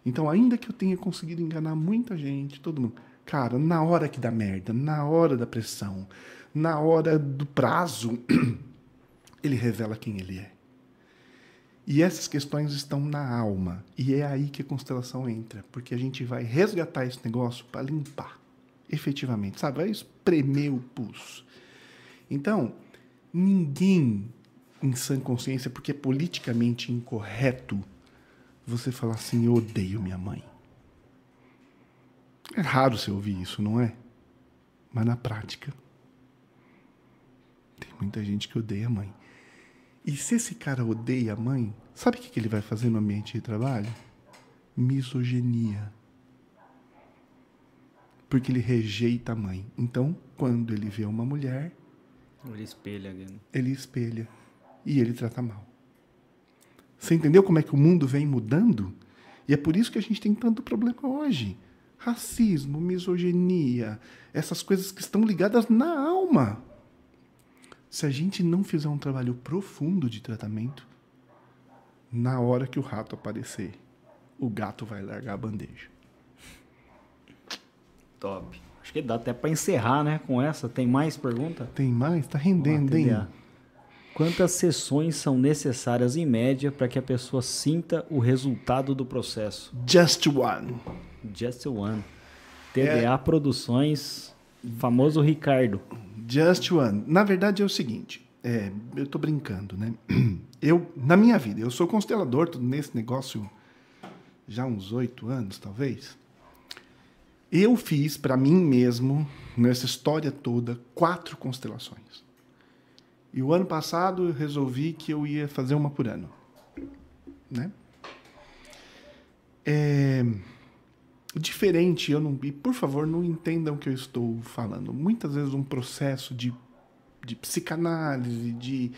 Speaker 2: Então, ainda que eu tenha conseguido enganar muita gente, todo mundo, cara, na hora que dá merda, na hora da pressão, na hora do prazo, ele revela quem ele é. E essas questões estão na alma. E é aí que a constelação entra, porque a gente vai resgatar esse negócio para limpar, efetivamente, sabe? Vai espremer o pulso. Então, ninguém em sã consciência, porque é politicamente incorreto você falar assim: eu odeio minha mãe. É raro você ouvir isso, não é? Mas na prática, tem muita gente que odeia a mãe. E se esse cara odeia a mãe, sabe o que ele vai fazer no ambiente de trabalho? Misoginia. Porque ele rejeita a mãe. Então, quando ele vê uma mulher,
Speaker 1: ele espelha. Né?
Speaker 2: Ele espelha. E ele trata mal. Você entendeu como é que o mundo vem mudando? E é por isso que a gente tem tanto problema hoje. Racismo, misoginia, essas coisas que estão ligadas na alma. Se a gente não fizer um trabalho profundo de tratamento, na hora que o rato aparecer, o gato vai largar a bandeja.
Speaker 1: Top. Acho que dá até para encerrar, né, com essa. Tem mais pergunta?
Speaker 2: Tem mais? Tá rendendo, hein?
Speaker 1: Quantas sessões são necessárias em média para que a pessoa sinta o resultado do processo?
Speaker 2: Just one.
Speaker 1: Just one. TDA é... Produções, famoso Ricardo.
Speaker 2: Just one. Na verdade é o seguinte, é, eu estou brincando, né? Eu, na minha vida, eu sou constelador, tô nesse negócio já uns oito anos, talvez. Eu fiz para mim mesmo, nessa história toda, quatro constelações. E o ano passado eu resolvi que eu ia fazer uma por ano. Né? É diferente, eu não. E por favor, não entendam o que eu estou falando. Muitas vezes um processo de, de psicanálise, de,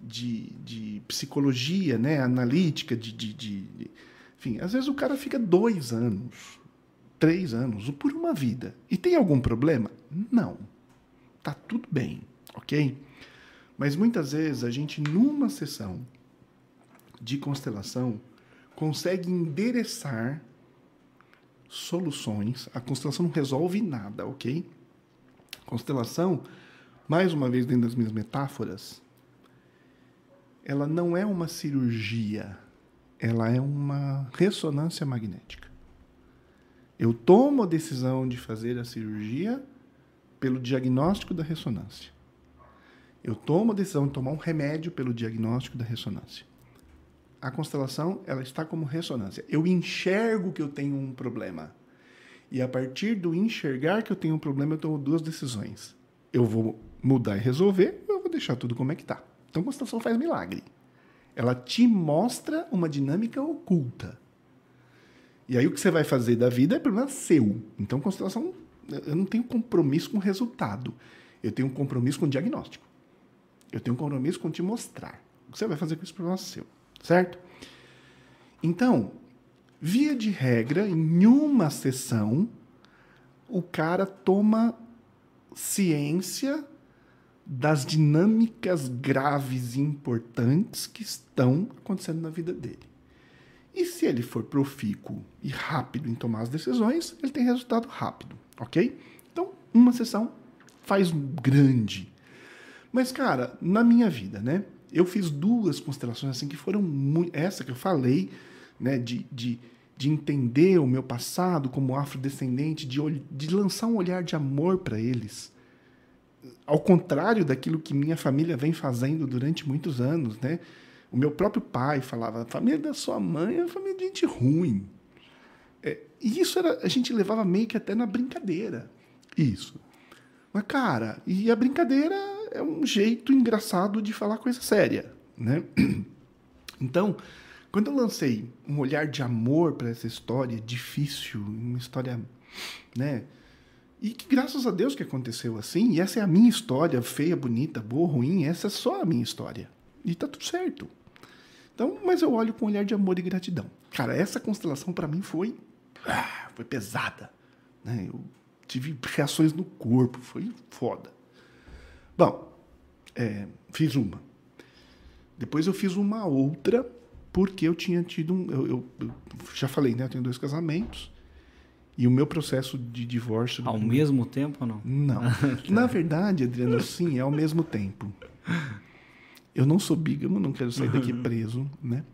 Speaker 2: de, de psicologia né, analítica, de, de, de. Enfim, às vezes o cara fica dois anos, três anos, por uma vida. E tem algum problema? Não. Tá tudo bem, ok? Mas muitas vezes a gente, numa sessão de constelação, consegue endereçar soluções. A constelação não resolve nada, ok? Constelação, mais uma vez dentro das minhas metáforas, ela não é uma cirurgia, ela é uma ressonância magnética. Eu tomo a decisão de fazer a cirurgia pelo diagnóstico da ressonância. Eu tomo a decisão de tomar um remédio pelo diagnóstico da ressonância a constelação ela está como ressonância. Eu enxergo que eu tenho um problema. E a partir do enxergar que eu tenho um problema, eu tomo duas decisões. Eu vou mudar e resolver, ou eu vou deixar tudo como é que está. Então, a constelação faz milagre. Ela te mostra uma dinâmica oculta. E aí o que você vai fazer da vida é problema seu. Então, constelação, eu não tenho compromisso com o resultado. Eu tenho um compromisso com o diagnóstico. Eu tenho um compromisso com te mostrar. O que você vai fazer com esse problema seu certo? Então, via de regra, em uma sessão, o cara toma ciência das dinâmicas graves e importantes que estão acontecendo na vida dele. E se ele for profícuo e rápido em tomar as decisões, ele tem resultado rápido, ok? Então, uma sessão faz grande. Mas, cara, na minha vida, né? Eu fiz duas constelações assim que foram muito. Essa que eu falei, né, de, de, de entender o meu passado como afrodescendente, de, de lançar um olhar de amor para eles. Ao contrário daquilo que minha família vem fazendo durante muitos anos, né? O meu próprio pai falava: a família da sua mãe é uma família de gente ruim. É, e isso era, a gente levava meio que até na brincadeira. Isso. Mas, cara, e a brincadeira é um jeito engraçado de falar coisa séria, né? Então, quando eu lancei um olhar de amor para essa história difícil, uma história, né? E que graças a Deus que aconteceu assim, e essa é a minha história, feia, bonita, boa, ruim, essa é só a minha história. E tá tudo certo. Então, mas eu olho com um olhar de amor e gratidão. Cara, essa constelação para mim foi ah, foi pesada, né? Eu tive reações no corpo, foi foda. Bom, é, fiz uma. Depois eu fiz uma outra, porque eu tinha tido um. Eu, eu, eu, já falei, né? Eu tenho dois casamentos. E o meu processo de divórcio.
Speaker 1: Ao mesmo tempo ou não?
Speaker 2: Não. Na verdade, Adriano, sim, é ao mesmo tempo. Eu não sou bígamo, não quero sair daqui preso, né?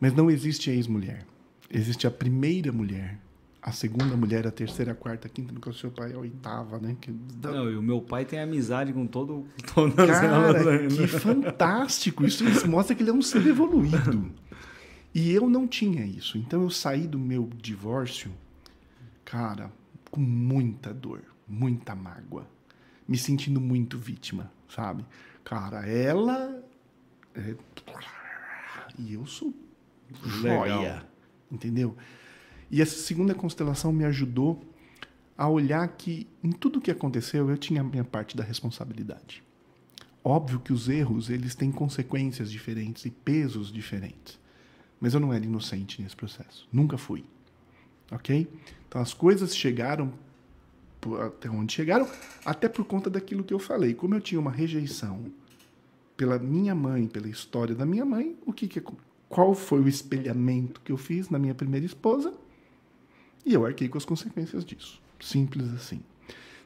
Speaker 2: Mas não existe ex-mulher. Existe a primeira mulher a segunda mulher, a terceira, a quarta, a quinta, no o seu pai é a oitava, né? Que...
Speaker 1: Não, e o meu pai tem amizade com todo,
Speaker 2: todas Cara, elas. que fantástico! Isso, isso mostra que ele é um ser evoluído. E eu não tinha isso. Então eu saí do meu divórcio, cara, com muita dor, muita mágoa, me sentindo muito vítima, sabe? Cara, ela É... E eu sou joia. Legal. Entendeu? E essa segunda constelação me ajudou a olhar que em tudo que aconteceu eu tinha a minha parte da responsabilidade. Óbvio que os erros eles têm consequências diferentes e pesos diferentes. Mas eu não era inocente nesse processo. Nunca fui. Ok? Então as coisas chegaram até onde chegaram, até por conta daquilo que eu falei. Como eu tinha uma rejeição pela minha mãe, pela história da minha mãe, o que, que qual foi o espelhamento que eu fiz na minha primeira esposa? E eu arquei com as consequências disso. Simples assim.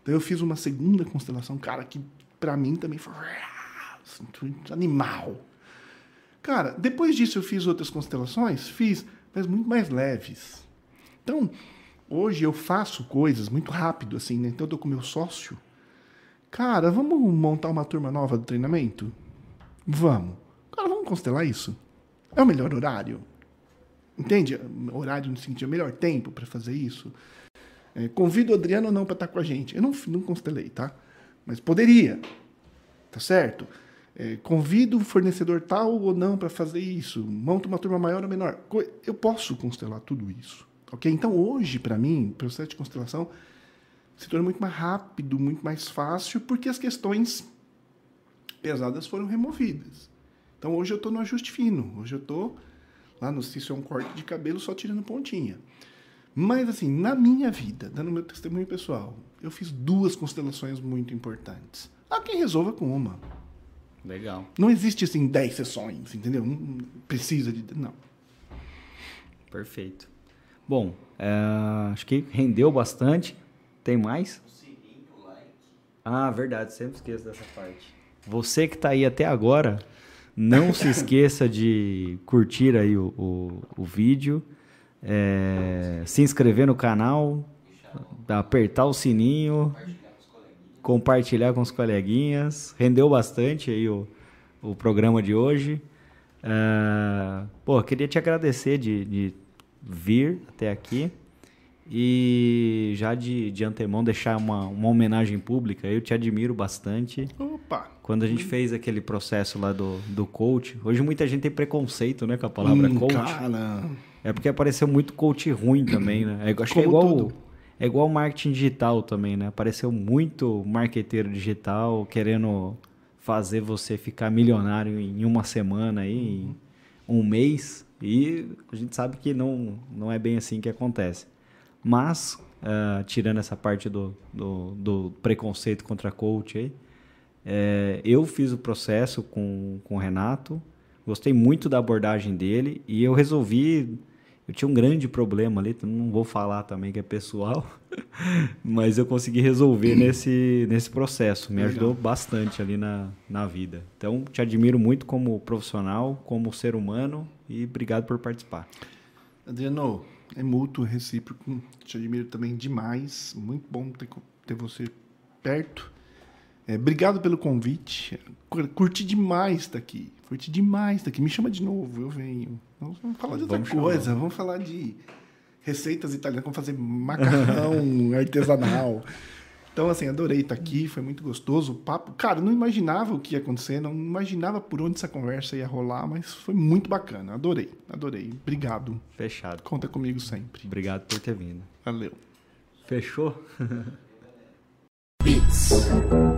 Speaker 2: Então eu fiz uma segunda constelação, cara, que para mim também foi animal. Cara, depois disso eu fiz outras constelações, fiz, mas muito mais leves. Então, hoje eu faço coisas muito rápido, assim, né? Então eu tô com meu sócio. Cara, vamos montar uma turma nova do treinamento? Vamos. Cara, vamos constelar isso? É o melhor horário? Entende? Horário no sentido, é o melhor tempo para fazer isso? É, convido o Adriano ou não para estar tá com a gente? Eu não, não constelei, tá? Mas poderia. Tá certo? É, convido o fornecedor tal ou não para fazer isso, monto uma turma maior ou menor. Eu posso constelar tudo isso. Ok? Então, hoje, para mim, o processo de constelação se torna muito mais rápido, muito mais fácil, porque as questões pesadas foram removidas. Então, hoje eu estou no ajuste fino. Hoje eu estou lá no se isso é um corte de cabelo só tirando pontinha. Mas, assim, na minha vida, dando meu testemunho pessoal, eu fiz duas constelações muito importantes. Há quem resolva com uma.
Speaker 1: Legal.
Speaker 2: Não existe assim 10 sessões, entendeu? Não precisa de. Não.
Speaker 1: Perfeito. Bom, é, acho que rendeu bastante. Tem mais? O sininho, o like. Ah, verdade, sempre esqueço dessa parte. Você que está aí até agora, não se esqueça de curtir aí o, o, o vídeo, é, se inscrever no canal, apertar o sininho compartilhar com os coleguinhas. Rendeu bastante aí o, o programa de hoje. Uh, pô, queria te agradecer de, de vir até aqui e já de, de antemão deixar uma, uma homenagem pública. Eu te admiro bastante.
Speaker 2: Opa!
Speaker 1: Quando a gente fez aquele processo lá do, do coach, hoje muita gente tem preconceito né, com a palavra hum, coach. Cara. É porque apareceu muito coach ruim também, né? É, acho Como que é igual. Tudo é igual marketing digital também, né? Apareceu muito marqueteiro digital querendo fazer você ficar milionário em uma semana aí, em um mês. E a gente sabe que não, não é bem assim que acontece. Mas, uh, tirando essa parte do, do, do, preconceito contra coach aí, é, eu fiz o processo com, com o Renato, gostei muito da abordagem dele e eu resolvi eu tinha um grande problema ali, não vou falar também que é pessoal, mas eu consegui resolver nesse, nesse processo. Me Legal. ajudou bastante ali na, na vida. Então, te admiro muito como profissional, como ser humano e obrigado por participar.
Speaker 2: Adriano, é mútuo, recíproco. Te admiro também demais. Muito bom ter, ter você perto. É, obrigado pelo convite. Curti demais estar aqui. Curti demais estar aqui. Me chama de novo, eu venho. Vamos falar de outra vamos coisa. Chamar. Vamos falar de receitas italianas, como fazer macarrão artesanal. Então, assim, adorei estar aqui, foi muito gostoso. O papo, cara, não imaginava o que ia acontecer, não imaginava por onde essa conversa ia rolar, mas foi muito bacana. Adorei, adorei. Obrigado.
Speaker 1: Fechado.
Speaker 2: Conta comigo sempre.
Speaker 1: Obrigado por ter vindo.
Speaker 2: Valeu.
Speaker 1: Fechou? Beats.